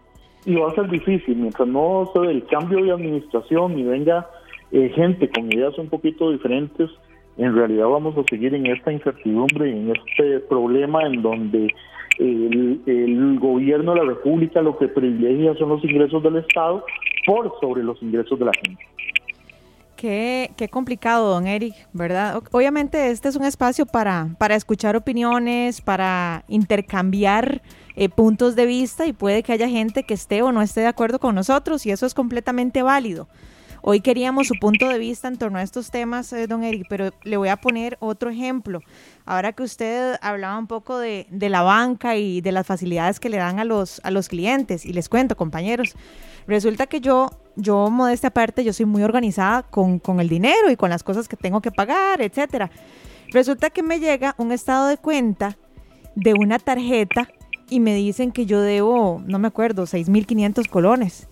Y va a ser difícil, mientras no se dé el cambio de administración y venga eh, gente con ideas un poquito diferentes, en realidad vamos a seguir en esta incertidumbre, en este problema en donde el, gobierno de la República lo que privilegia son los ingresos del Estado por sobre los ingresos de la gente. Qué, qué, complicado, don Eric, ¿verdad? Obviamente este es un espacio para, para escuchar opiniones, para intercambiar eh, puntos de vista y puede que haya gente que esté o no esté de acuerdo con nosotros y eso es completamente válido. Hoy queríamos su punto de vista en torno a estos temas, eh, don Eric, pero le voy a poner otro ejemplo. Ahora que usted hablaba un poco de, la banca y de las facilidades que le dan a los, clientes, y les cuento, compañeros, resulta que yo, yo modesta aparte, yo soy muy organizada con, con el dinero y con las cosas que tengo que pagar, etcétera. Resulta que me llega un estado de cuenta de una tarjeta y me dicen que yo debo, no me acuerdo, 6.500 colones.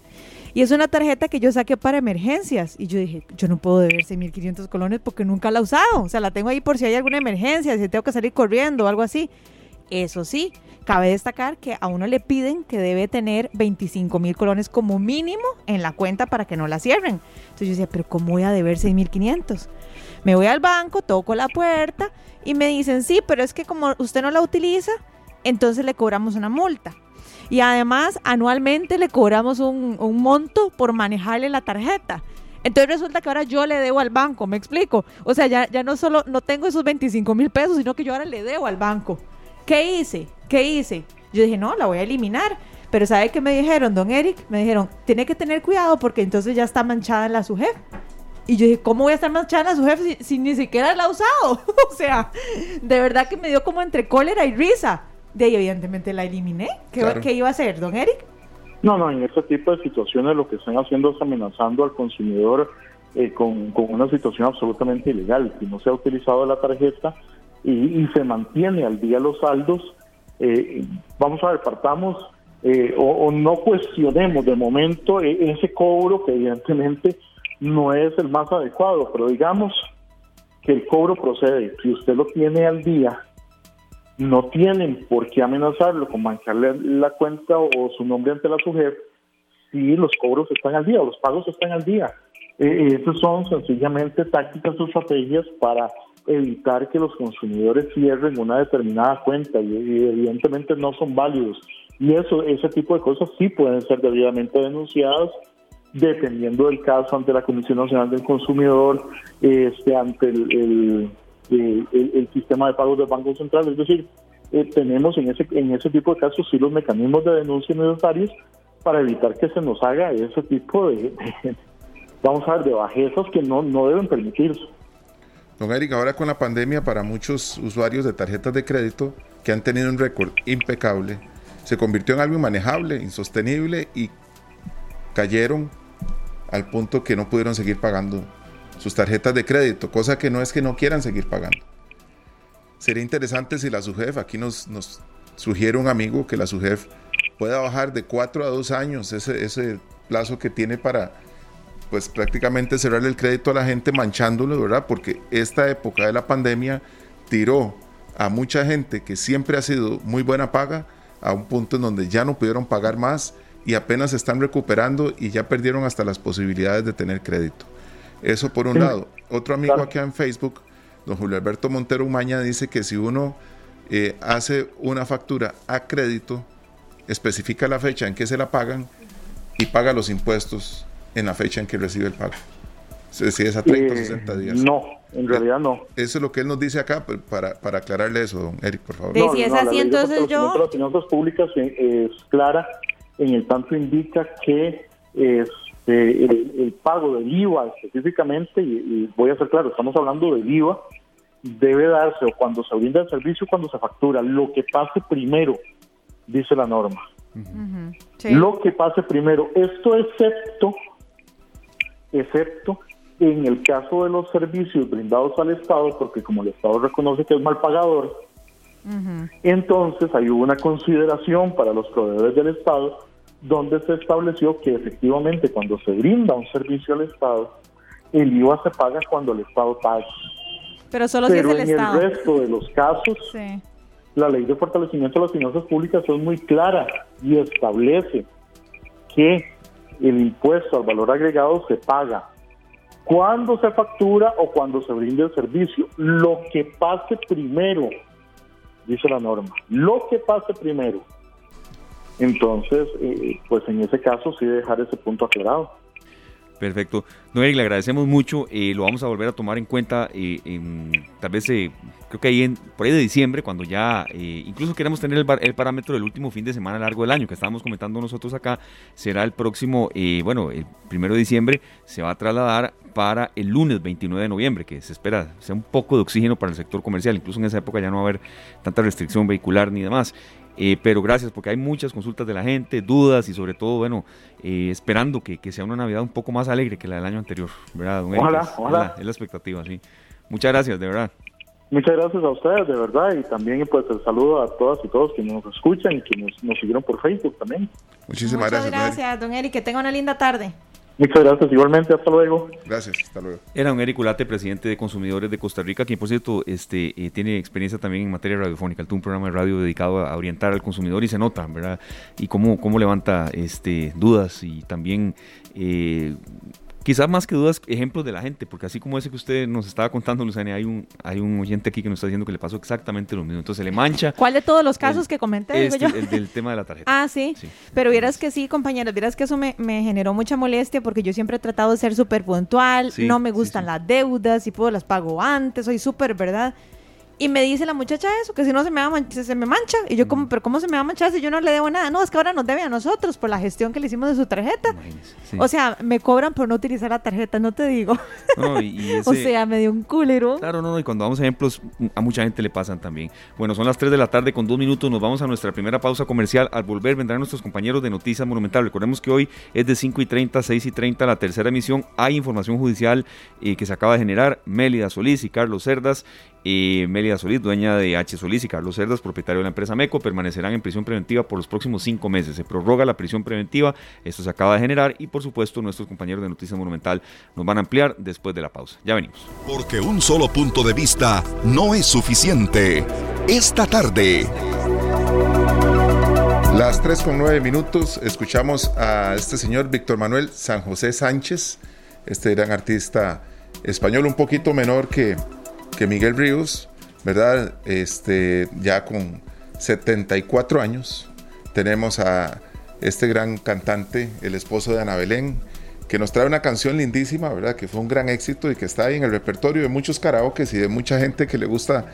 Y es una tarjeta que yo saqué para emergencias. Y yo dije, yo no puedo deber 6.500 colones porque nunca la he usado. O sea, la tengo ahí por si hay alguna emergencia, si tengo que salir corriendo o algo así. Eso sí, cabe destacar que a uno le piden que debe tener 25 mil colones como mínimo en la cuenta para que no la cierren. Entonces yo decía, pero ¿cómo voy a deber 6.500? Me voy al banco, toco la puerta y me dicen, sí, pero es que como usted no la utiliza, entonces le cobramos una multa. Y además, anualmente le cobramos un, monto por manejarle la tarjeta. Entonces resulta que ahora yo le debo al banco, ¿me explico? O sea, ya, ya no solo no tengo esos 25 mil pesos, sino que yo ahora le debo al banco. ¿Qué hice? ¿Qué hice? Yo dije, no, la voy a eliminar. Pero ¿sabe qué me dijeron, don Eric? Me dijeron, tiene que tener cuidado porque entonces ya está manchada en la su jefe. Y yo dije, ¿cómo voy a estar manchada la su jefe si, si ni siquiera la ha usado? (laughs) o sea, de verdad que me dio como entre cólera y risa de ahí evidentemente la eliminé. ¿Qué, iba a hacer, don Eric? No, no, en este tipo de situaciones lo que están haciendo es amenazando al consumidor eh, con, una situación absolutamente ilegal. Si no se ha utilizado la tarjeta y, se mantiene al día los saldos, eh, vamos a ver, partamos eh, o, no cuestionemos de momento ese cobro que evidentemente no es el más adecuado, pero digamos que el cobro procede. Si usted lo tiene al día no tienen por qué amenazarlo con mancharle la cuenta o, su nombre ante la SUGEF si los cobros están al día o los pagos están al día. Eh, esas son sencillamente tácticas o estrategias para evitar que los consumidores cierren una determinada cuenta y, evidentemente no son válidos. Y eso, ese tipo de cosas sí pueden ser debidamente denunciadas dependiendo del caso ante la Comisión Nacional del Consumidor, este, ante el el, sistema de pagos del Banco Central. Es decir, eh, tenemos en ese, en ese tipo de casos sí los mecanismos de denuncia necesarios para evitar que se nos haga ese tipo de, vamos a ver, de bajezas que no, no deben permitirse. Don Eric, ahora con la pandemia, para muchos usuarios de tarjetas de crédito que han tenido un récord impecable, se convirtió en algo inmanejable, insostenible y cayeron al punto que no pudieron seguir pagando sus tarjetas de crédito, cosa que no es que no quieran seguir pagando. Sería interesante si la SUGEF, aquí nos, nos sugiere un amigo que la SUGEF pueda bajar de 4 a 2 años ese, ese plazo que tiene para pues prácticamente cerrarle el crédito a la gente manchándolo, ¿verdad? Porque esta época de la pandemia tiró a mucha gente que siempre ha sido muy buena paga a un punto en donde ya no pudieron pagar más y apenas están recuperando y ya perdieron hasta las posibilidades de tener crédito. Eso por un lado. Otro amigo aquí en Facebook, don Julio Alberto Montero Umaña, dice que si uno eh, hace una factura a crédito, especifica la fecha en que se la pagan y paga los impuestos en la fecha en que recibe el pago. Si es a 30 o 60 días. No, en realidad no. Eso es lo que él nos dice acá, para, para aclararle eso, don Eric, por favor. si es así, entonces yo... Las finanzas públicas es clara, en el tanto indica que este, el, pago del IVA específicamente, y, voy a ser claro, estamos hablando del IVA, debe darse o cuando se brinda el servicio cuando se factura, lo que pase primero, dice la norma. Lo que pase primero, esto excepto, excepto en el caso de los servicios brindados al Estado, porque como el Estado reconoce que es mal pagador, entonces hay una consideración para los proveedores del Estado donde se estableció que efectivamente cuando se brinda un servicio al Estado, el IVA se paga cuando el Estado paga. Pero solo si es el en el resto de los casos, la ley de fortalecimiento de las finanzas públicas es muy clara y establece que el impuesto al valor agregado se paga cuando se factura o cuando se brinda el servicio. Lo que pase primero, dice la norma, lo que pase primero. Entonces, eh, pues en ese caso sí dejar ese punto aclarado. Perfecto. Noel, le agradecemos mucho. Eh, lo vamos a volver a tomar en cuenta. Eh, tal vez, eh, creo que ahí en, por ahí de diciembre, cuando ya incluso queremos tener el, el, parámetro del último fin de semana largo del año, que estábamos comentando nosotros acá, será el próximo, bueno, el primero de diciembre, se va a trasladar para el lunes 29 de noviembre, que se espera sea un poco de oxígeno para el sector comercial. Incluso en esa época ya no va a haber tanta restricción vehicular ni demás. Eh, pero gracias porque hay muchas consultas de la gente, dudas y sobre todo, bueno, eh, esperando que, sea una Navidad un poco más alegre que la del año anterior, ¿verdad? ojalá, ojalá. Es la, expectativa, sí. Muchas gracias, de verdad. Muchas gracias a ustedes, de verdad, y también pues el saludo a todas y todos que nos escuchan y que nos, nos siguieron por Facebook también. Muchísimas Muchas gracias. gracias, don Eric, que tenga una linda tarde. Muchas gracias, igualmente, hasta luego. Gracias, hasta luego. Era un Eric Ulate, presidente de Consumidores de Costa Rica, quien por cierto este, eh, tiene experiencia también en materia radiofónica. Él tuvo un programa de radio dedicado a orientar al consumidor y se nota, ¿verdad? Y cómo, cómo levanta este, dudas y también eh, Quizás más que dudas, ejemplos de la gente, porque así como ese que usted nos estaba contando, Luzania, hay un, hay un oyente aquí que nos está diciendo que le pasó exactamente lo mismo. Entonces se le mancha. ¿Cuál de todos los casos que comenté? Este, el del tema de la tarjeta. (laughs) Ah, sí. Pero vieras que sí, compañeros, vieras que eso me, generó mucha molestia porque yo siempre he tratado de ser súper puntual, no me gustan las deudas, y puedo las pago antes, soy súper, ¿verdad? Y me dice la muchacha eso, que si no se me, va se, me mancha. Y yo como, pero ¿cómo se me va a manchar si yo no le debo nada? No, es que ahora nos debe a nosotros por la gestión que le hicimos de su tarjeta. O sea, me cobran por no utilizar la tarjeta, no te digo. (laughs) o sea, me dio un culero. Claro, no, no, y cuando vamos a ejemplos, a mucha gente le pasan también. Bueno, son las 3 de la tarde con dos minutos, nos vamos a nuestra primera pausa comercial. Al volver vendrán nuestros compañeros de Noticias Monumental. Recordemos que hoy es de 5 y 30, 6 y 30 la tercera emisión. Hay información judicial eh, que se acaba de generar. Mélida Solís y Carlos Cerdas y Mélida Solís, dueña de H. Solís y Carlos Cerdas, propietario de la empresa MECO, permanecerán en prisión preventiva por los próximos cinco meses. Se prorroga la prisión preventiva, esto se acaba de generar y por supuesto nuestros compañeros de Noticias Monumental nos van a ampliar después de la pausa. Ya venimos. Porque un solo punto de vista no es suficiente. Esta tarde. Las 3 con 9 minutos escuchamos a este señor Víctor Manuel San José Sánchez, este gran artista español un poquito menor que Miguel Ríos, ¿verdad? Este, ya con 74 años, tenemos a este gran cantante, el esposo de Ana Belén, que nos trae una canción lindísima, ¿verdad? Que fue un gran éxito y que está ahí en el repertorio de muchos karaokes y de mucha gente que le gusta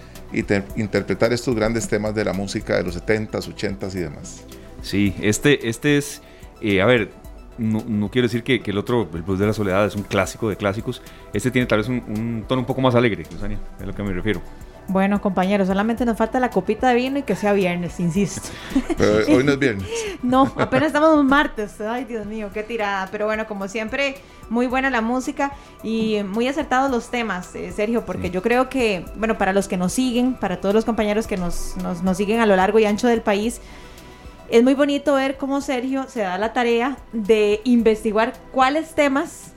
interpretar estos grandes temas de la música de los 70s, 80s y demás. Sí, este, este es, eh, a ver, no, quiero decir que, el otro, el Blues de la Soledad, es un clásico de clásicos. Este tiene tal vez un, tono un poco más alegre, Luzania, es a lo que me refiero. Bueno, compañeros, solamente nos falta la copita de vino y que sea viernes, insisto. (laughs) Pero hoy no es viernes. (laughs) no, apenas estamos martes. Ay, Dios mío, qué tirada. Pero bueno, como siempre, muy buena la música y muy acertados los temas, eh, Sergio, porque yo creo que, bueno, para los que nos siguen, para todos los compañeros que nos, nos, nos siguen a lo largo y ancho del país, es muy bonito ver cómo Sergio se da la tarea de investigar cuáles temas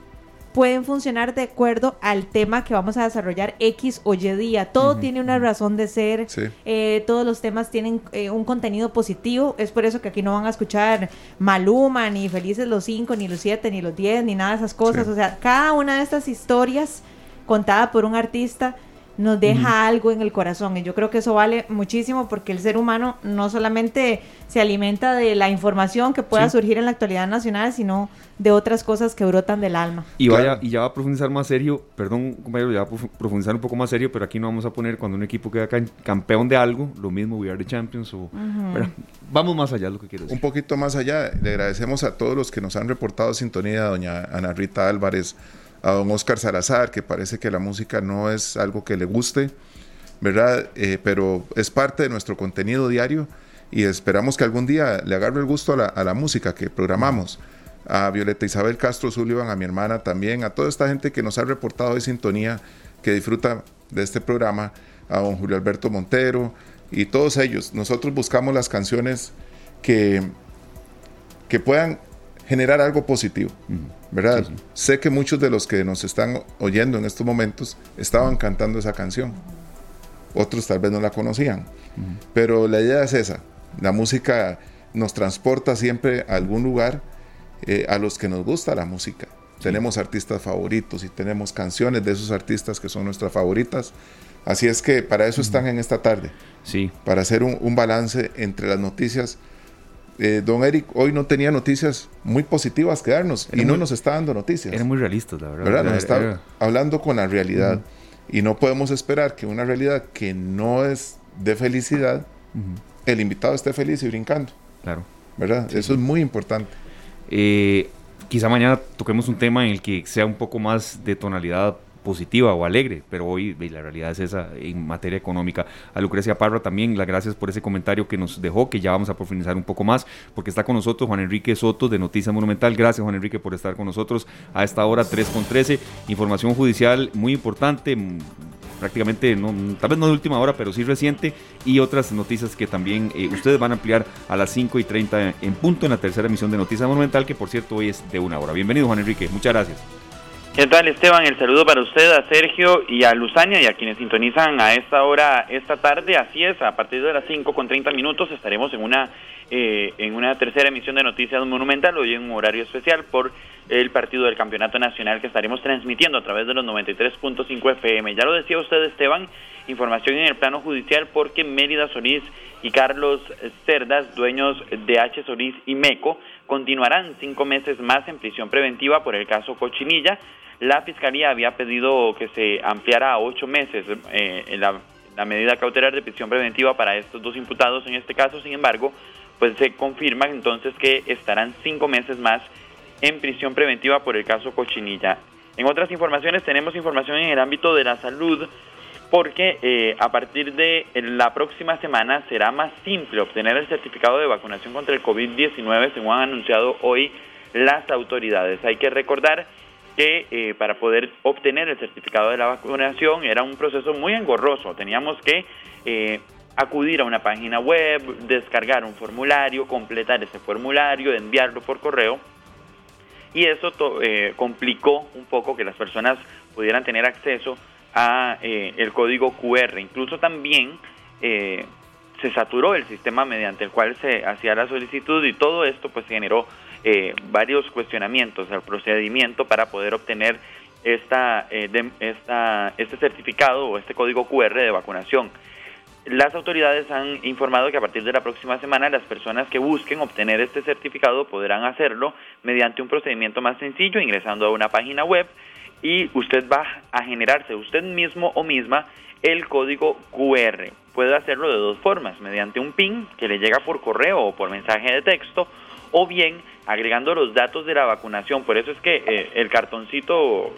pueden funcionar de acuerdo al tema que vamos a desarrollar X o Y día. Todo tiene una razón de ser, eh, todos los temas tienen eh, un contenido positivo, es por eso que aquí no van a escuchar Maluma, ni Felices los 5, ni los 7, ni los 10, ni nada de esas cosas. O sea, cada una de estas historias contada por un artista nos deja algo en el corazón. Y yo creo que eso vale muchísimo porque el ser humano no solamente se alimenta de la información que pueda surgir en la actualidad nacional, sino de otras cosas que brotan del alma. Y vaya, y ya va a profundizar más serio, perdón compañero, ya va a profundizar un poco más serio, pero aquí no vamos a poner cuando un equipo queda campeón de algo, lo mismo We Are the Champions o... Vamos más allá, lo que quiero decir. Un poquito más allá, le agradecemos a todos los que nos han reportado sintonía, doña Ana Rita Álvarez, a don Oscar Salazar, que parece que la música no es algo que le guste, ¿verdad? Eh, pero es parte de nuestro contenido diario y esperamos que algún día le agarre el gusto a la, música que programamos. A Violeta Isabel Castro Sullivan, a mi hermana también, a toda esta gente que nos ha reportado de sintonía, que disfruta de este programa, a don Julio Alberto Montero y todos ellos. Nosotros buscamos las canciones que, que puedan generar algo positivo. ¿verdad? Sé que muchos de los que nos están oyendo en estos momentos estaban cantando esa canción. Otros tal vez no la conocían. Pero la idea es esa. La música nos transporta siempre a algún lugar eh, a los que nos gusta la música. Tenemos artistas favoritos y tenemos canciones de esos artistas que son nuestras favoritas. Así es que para eso están en esta tarde. Sí. Para hacer un, un balance entre las noticias eh, don Eric hoy no tenía noticias muy positivas que darnos y no nos está dando noticias. Era muy realista, la verdad. Nos está hablando con la realidad y no podemos esperar que una realidad que no es de felicidad, el invitado esté feliz y brincando. Claro. ¿Verdad? Eso es muy importante. Eh, quizá mañana toquemos un tema en el que sea un poco más de tonalidad positiva o alegre, pero hoy la realidad es esa en materia económica. A Lucrecia Parra también, las gracias por ese comentario que nos dejó, que ya vamos a profundizar un poco más, porque está con nosotros Juan Enrique Soto de Noticias Monumental. Gracias Juan Enrique por estar con nosotros a esta hora 3 con 13. Información judicial muy importante, mm, prácticamente, no, tal vez no de última hora, pero sí reciente, y otras noticias que también eh, ustedes van a ampliar a las 5 y 30 en punto en la tercera emisión de Noticias Monumental, que por cierto hoy es de una hora. Bienvenido Juan Enrique, muchas gracias. ¿Qué tal Esteban? El saludo para usted, a Sergio y a Luzania y a quienes sintonizan a esta hora, esta tarde. Así es, a partir de las 5 con 30 minutos estaremos en una, eh, en una tercera emisión de Noticias Monumental, hoy en un horario especial por el partido del Campeonato Nacional que estaremos transmitiendo a través de los 93.5 FM. Ya lo decía usted Esteban, información en el plano judicial porque Mérida Solís y Carlos Cerdas, dueños de H. Solís y MECO, continuarán cinco meses más en prisión preventiva por el caso Cochinilla. La Fiscalía había pedido que se ampliara a ocho meses eh, la, medida cautelar de prisión preventiva para estos dos imputados en este caso, sin embargo, pues se confirma entonces que estarán cinco meses más en prisión preventiva por el caso Cochinilla. En otras informaciones tenemos información en el ámbito de la salud porque eh, a partir de la próxima semana será más simple obtener el certificado de vacunación contra el COVID-19 según han anunciado hoy las autoridades. Hay que recordar que eh, para poder obtener el certificado de la vacunación era un proceso muy engorroso. Teníamos que eh, acudir a una página web, descargar un formulario, completar ese formulario, enviarlo por correo. Y eso eh, complicó un poco que las personas pudieran tener acceso a el código QR. Incluso también se saturó el sistema mediante el cual se hacía la solicitud y todo esto pues generó eh, varios cuestionamientos al procedimiento para poder obtener esta, eh, esta, este certificado o este código QR de vacunación. Las autoridades han informado que a partir de la próxima semana las personas que busquen obtener este certificado podrán hacerlo mediante un procedimiento más sencillo, ingresando a una página web y usted va a generarse usted mismo o misma el código QR. Puede hacerlo de dos formas, mediante un PIN que le llega por correo o por mensaje de texto o bien agregando los datos de la vacunación. Por eso es que eh, el cartoncito,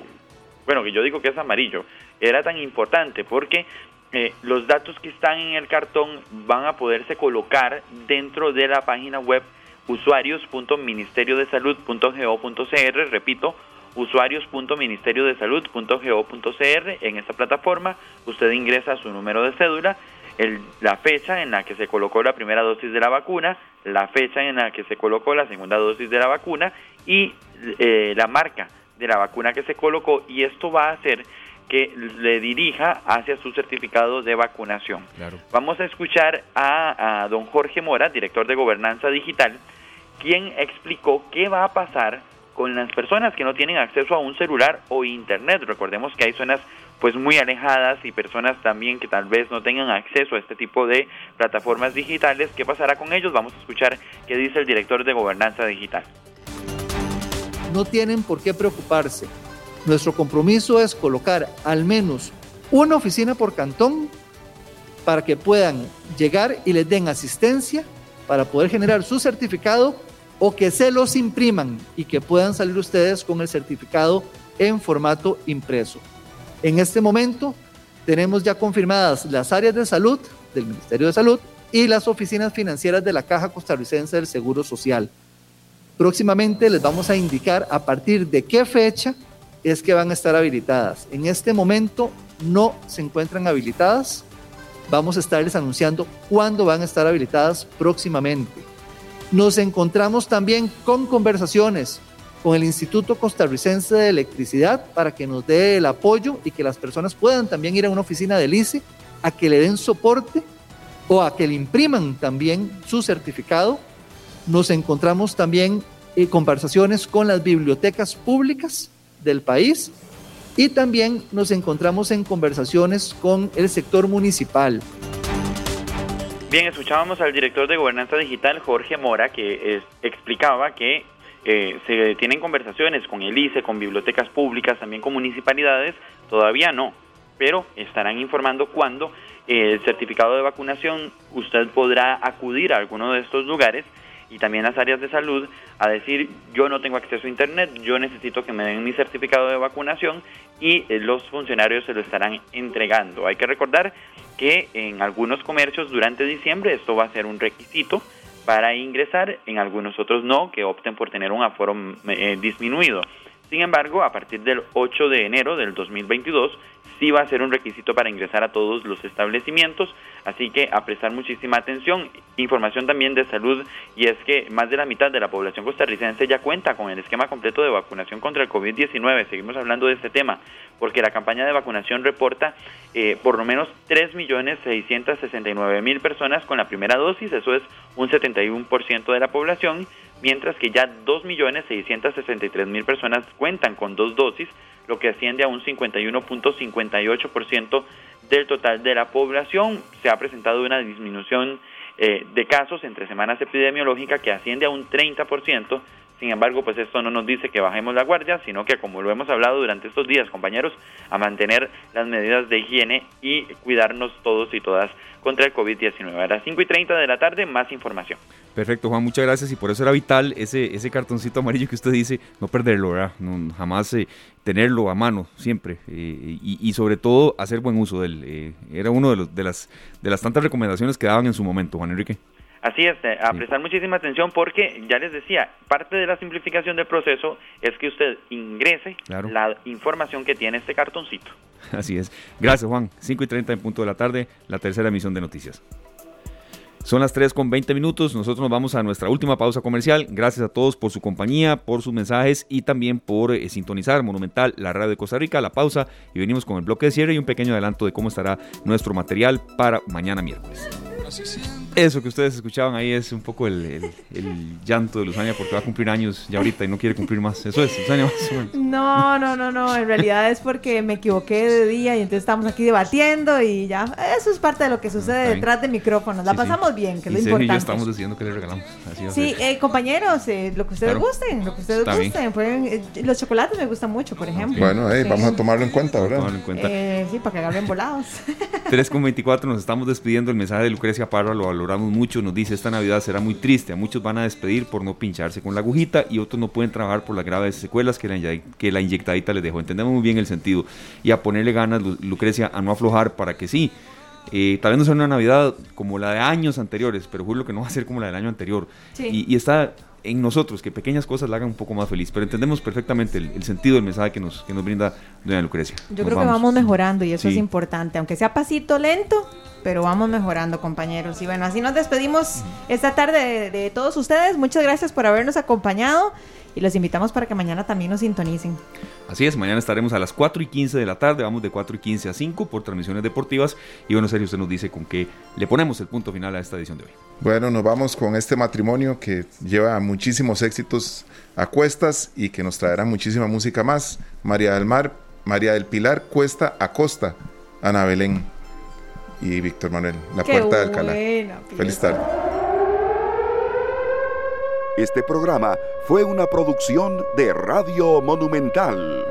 bueno, que yo digo que es amarillo, era tan importante porque eh, los datos que están en el cartón van a poderse colocar dentro de la página web usuarios.ministeriodesalud.go.cr, repito, usuarios.ministeriodesalud.go.cr. En esta plataforma usted ingresa su número de cédula, el, la fecha en la que se colocó la primera dosis de la vacuna, la fecha en la que se colocó la segunda dosis de la vacuna y eh, la marca de la vacuna que se colocó y esto va a hacer que le dirija hacia su certificado de vacunación. Vamos a escuchar a, a don Jorge Mora, director de Gobernanza Digital, quien explicó qué va a pasar con las personas que no tienen acceso a un celular o internet. Recordemos que hay zonas pues muy alejadas y personas también que tal vez no tengan acceso a este tipo de plataformas digitales. ¿Qué pasará con ellos? Vamos a escuchar qué dice el director de Gobernanza Digital. No tienen por qué preocuparse. Nuestro compromiso es colocar al menos una oficina por cantón para que puedan llegar y les den asistencia para poder generar su certificado o que se los impriman y que puedan salir ustedes con el certificado en formato impreso. En este momento tenemos ya confirmadas las áreas de salud del Ministerio de Salud y las oficinas financieras de la Caja Costarricense del Seguro Social. Próximamente les vamos a indicar a partir de qué fecha es que van a estar habilitadas. En este momento no se encuentran habilitadas. Vamos a estarles anunciando cuándo van a estar habilitadas próximamente. Nos encontramos también con conversaciones con el Instituto Costarricense de Electricidad para que nos dé el apoyo y que las personas puedan también ir a una oficina del ICE a que le den soporte o a que le impriman también su certificado. Nos encontramos también en conversaciones con las bibliotecas públicas del país y también nos encontramos en conversaciones con el sector municipal. Bien, escuchábamos al director de Gobernanza Digital, Jorge Mora, que explicaba que eh, se tienen conversaciones con el ICE, con bibliotecas públicas, también con municipalidades, todavía no, pero estarán informando cuándo el certificado de vacunación usted podrá acudir a alguno de estos lugares y también las áreas de salud a decir yo no tengo acceso a internet, yo necesito que me den mi certificado de vacunación y eh, los funcionarios se lo estarán entregando. Hay que recordar que en algunos comercios durante diciembre esto va a ser un requisito para ingresar, en algunos otros no, que opten por tener un aforo eh, disminuido. Sin embargo, a partir del 8 de enero del 2022 sí va a ser un requisito para ingresar a todos los establecimientos, así que a prestar muchísima atención. Información también de salud y es que más de la mitad de la población costarricense ya cuenta con el esquema completo de vacunación contra el COVID-19. Seguimos hablando de este tema porque la campaña de vacunación reporta eh, por lo menos 3.669.000 personas con la primera dosis, eso es un 71% de la población, mientras que ya 2.663.000 personas cuentan con dos dosis, lo que asciende a un 51.58% del total de la población. Se ha presentado una disminución eh, de casos entre semanas epidemiológicas que asciende a un 30%. Sin embargo, pues esto no nos dice que bajemos la guardia, sino que como lo hemos hablado durante estos días, compañeros, a mantener las medidas de higiene y cuidarnos todos y todas contra el COVID-19. A las 5 y 30 de la tarde, más información. Perfecto, Juan, muchas gracias. Y por eso era vital ese, ese cartoncito amarillo que usted dice, no perderlo, ¿verdad? No, jamás eh, tenerlo a mano, siempre. Eh, y, sobre todo hacer buen uso de él. Eh, era uno de, los, de, las, de las tantas recomendaciones que daban en su momento, Juan Enrique. Así es, a prestar muchísima atención porque, ya les decía, parte de la simplificación del proceso es que usted ingrese la información que tiene este cartoncito. (laughs) Así es. Gracias, Juan. 5 y 30 en punto de la tarde, la tercera emisión de noticias. Son las 3 con 20 minutos. Nosotros nos vamos a nuestra última pausa comercial. Gracias a todos por su compañía, por sus mensajes y también por eh, sintonizar Monumental, la radio de Costa Rica. La pausa y venimos con el bloque de cierre y un pequeño adelanto de cómo estará nuestro material para mañana miércoles. Eso que ustedes escuchaban ahí es un poco el, llanto de Luzania porque va a cumplir años ya ahorita y no quiere cumplir más. Eso es, Luzania, más No, no, no, no. En realidad es porque me equivoqué de día y entonces estamos aquí debatiendo y ya. Eso es parte de lo que sucede detrás de micrófonos. La pasamos bien, que es lo importante. Y yo estamos diciendo que le regalamos. sí, eh, compañeros, eh, lo que ustedes gusten, lo que ustedes gusten. Eh, los chocolates me gustan mucho, por ejemplo. Bueno, vamos a tomarlo en cuenta, ¿verdad? sí, para que agarren volados. (laughs) 3.24 nos estamos despidiendo. El mensaje de Lucrecia Lucrecia Parra lo valoramos mucho, nos dice esta Navidad será muy triste, a muchos van a despedir por no pincharse con la agujita y otros no pueden trabajar por las graves secuelas que la, que la inyectadita les dejó. Entendemos muy bien el sentido y a ponerle ganas, Lucrecia, a no aflojar para que sí. Eh, tal vez no sea una Navidad como la de años anteriores, pero juro que no va a ser como la del año anterior. Y, y está en nosotros, que pequeñas cosas la hagan un poco más feliz, pero entendemos perfectamente el, sentido del mensaje que nos, que nos brinda doña Lucrecia. Yo creo que vamos mejorando y eso es importante, aunque sea pasito lento, pero vamos mejorando compañeros. Y bueno, así nos despedimos esta tarde de todos ustedes. Muchas gracias por habernos acompañado y los invitamos para que mañana también nos sintonicen. Así es, mañana estaremos a las 4 y 15 de la tarde, vamos de 4 y 15 a 5 por transmisiones deportivas y bueno, Sergio, usted nos dice con qué le ponemos el punto final a esta edición de hoy. Bueno, nos vamos con este matrimonio que lleva muchísimos éxitos a cuestas y que nos traerá muchísima música más. María del Mar, María del Pilar Cuesta Acosta, Ana Belén y Víctor Manuel, La Puerta de Alcalá. Feliz tarde. Este programa fue una producción de Radio Monumental.